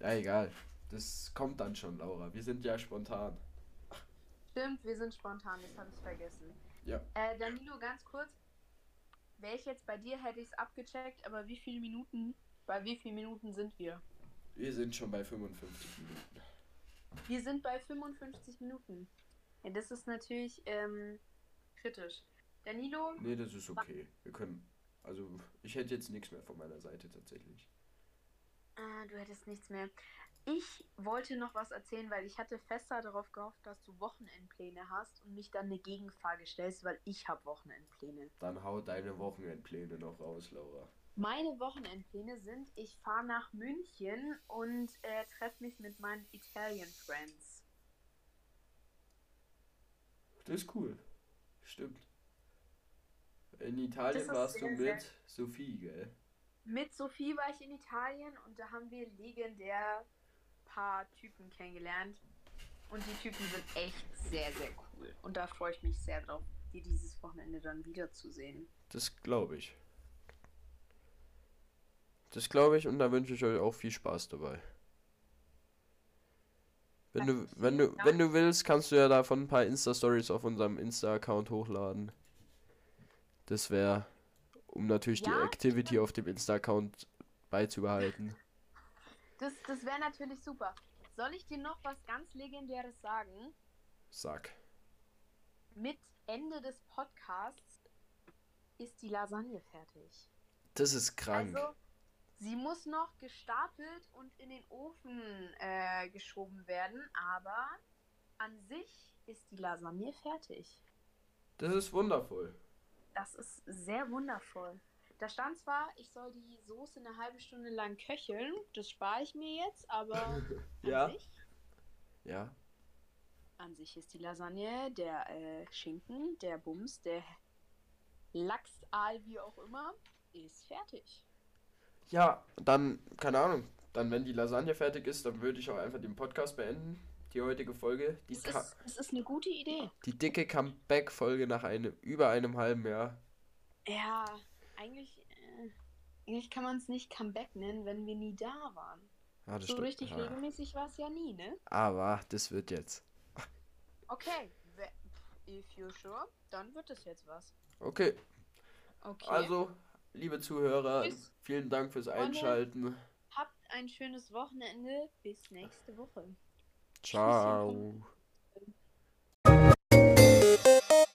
Ja, egal. Das kommt dann schon, Laura. Wir sind ja spontan. Stimmt, wir sind spontan, das habe ich vergessen. Ja. Äh, Danilo, ganz kurz. Wäre ich jetzt bei dir, hätte ich es abgecheckt, aber wie viele Minuten, bei wie vielen Minuten sind wir? Wir sind schon bei 55 Minuten. Wir sind bei 55 Minuten. Ja, das ist natürlich ähm, kritisch. Danilo, Nee, das ist okay. Wir können. Also, ich hätte jetzt nichts mehr von meiner Seite tatsächlich. ah, du hättest nichts mehr. Ich wollte noch was erzählen, weil ich hatte fester darauf gehofft, dass du Wochenendpläne hast und mich dann eine Gegenfrage stellst, weil ich habe Wochenendpläne. Dann hau deine Wochenendpläne noch raus, Laura. Meine Wochenendpläne sind, ich fahre nach München und äh, treffe mich mit meinen Italian Friends. Das ist cool. Stimmt. In Italien warst du mit Sophie, gell? Mit Sophie war ich in Italien und da haben wir legendär paar Typen kennengelernt. Und die Typen sind echt sehr, sehr cool. Und da freue ich mich sehr drauf, die dieses Wochenende dann wiederzusehen. Das glaube ich. Das glaube ich und da wünsche ich euch auch viel Spaß dabei. Wenn du, wenn du, wenn du willst, kannst du ja davon ein paar Insta-Stories auf unserem Insta-Account hochladen. Das wäre, um natürlich die Ja, Activity auf dem Insta-Account beizubehalten. Das, das wäre natürlich super. Soll ich dir noch was ganz Legendäres sagen? Sag. Mit Ende des Podcasts ist die Lasagne fertig. Das ist krank. Also, sie muss noch gestapelt und in den Ofen äh, geschoben werden, aber an sich ist die Lasagne fertig. Das ist wundervoll. Das ist sehr wundervoll. Da stand zwar, ich soll die Soße eine halbe Stunde lang köcheln, das spare ich mir jetzt, aber an, Ja. sich, Ja. an sich ist die Lasagne, der äh, Schinken, der Bums, der Lachs, Aal, wie auch immer, ist fertig. Ja, dann, keine Ahnung. Dann, wenn die Lasagne fertig ist, dann würde ich auch einfach den Podcast beenden. Die heutige Folge. Die, Es ist, es ist eine gute Idee. die dicke Comeback-Folge nach einem, über einem halben Jahr. Ja, eigentlich, äh, eigentlich kann man es nicht Comeback nennen, wenn wir nie da waren. Das So stimmt. richtig Ah. regelmäßig war es ja nie, ne? Aber das wird jetzt. Okay, if you're sure, dann wird es jetzt was. Okay, Okay. also, liebe Zuhörer, Tschüss. vielen Dank fürs. Einschalten. Habt ein schönes Wochenende. Bis nächste Woche. Ciao.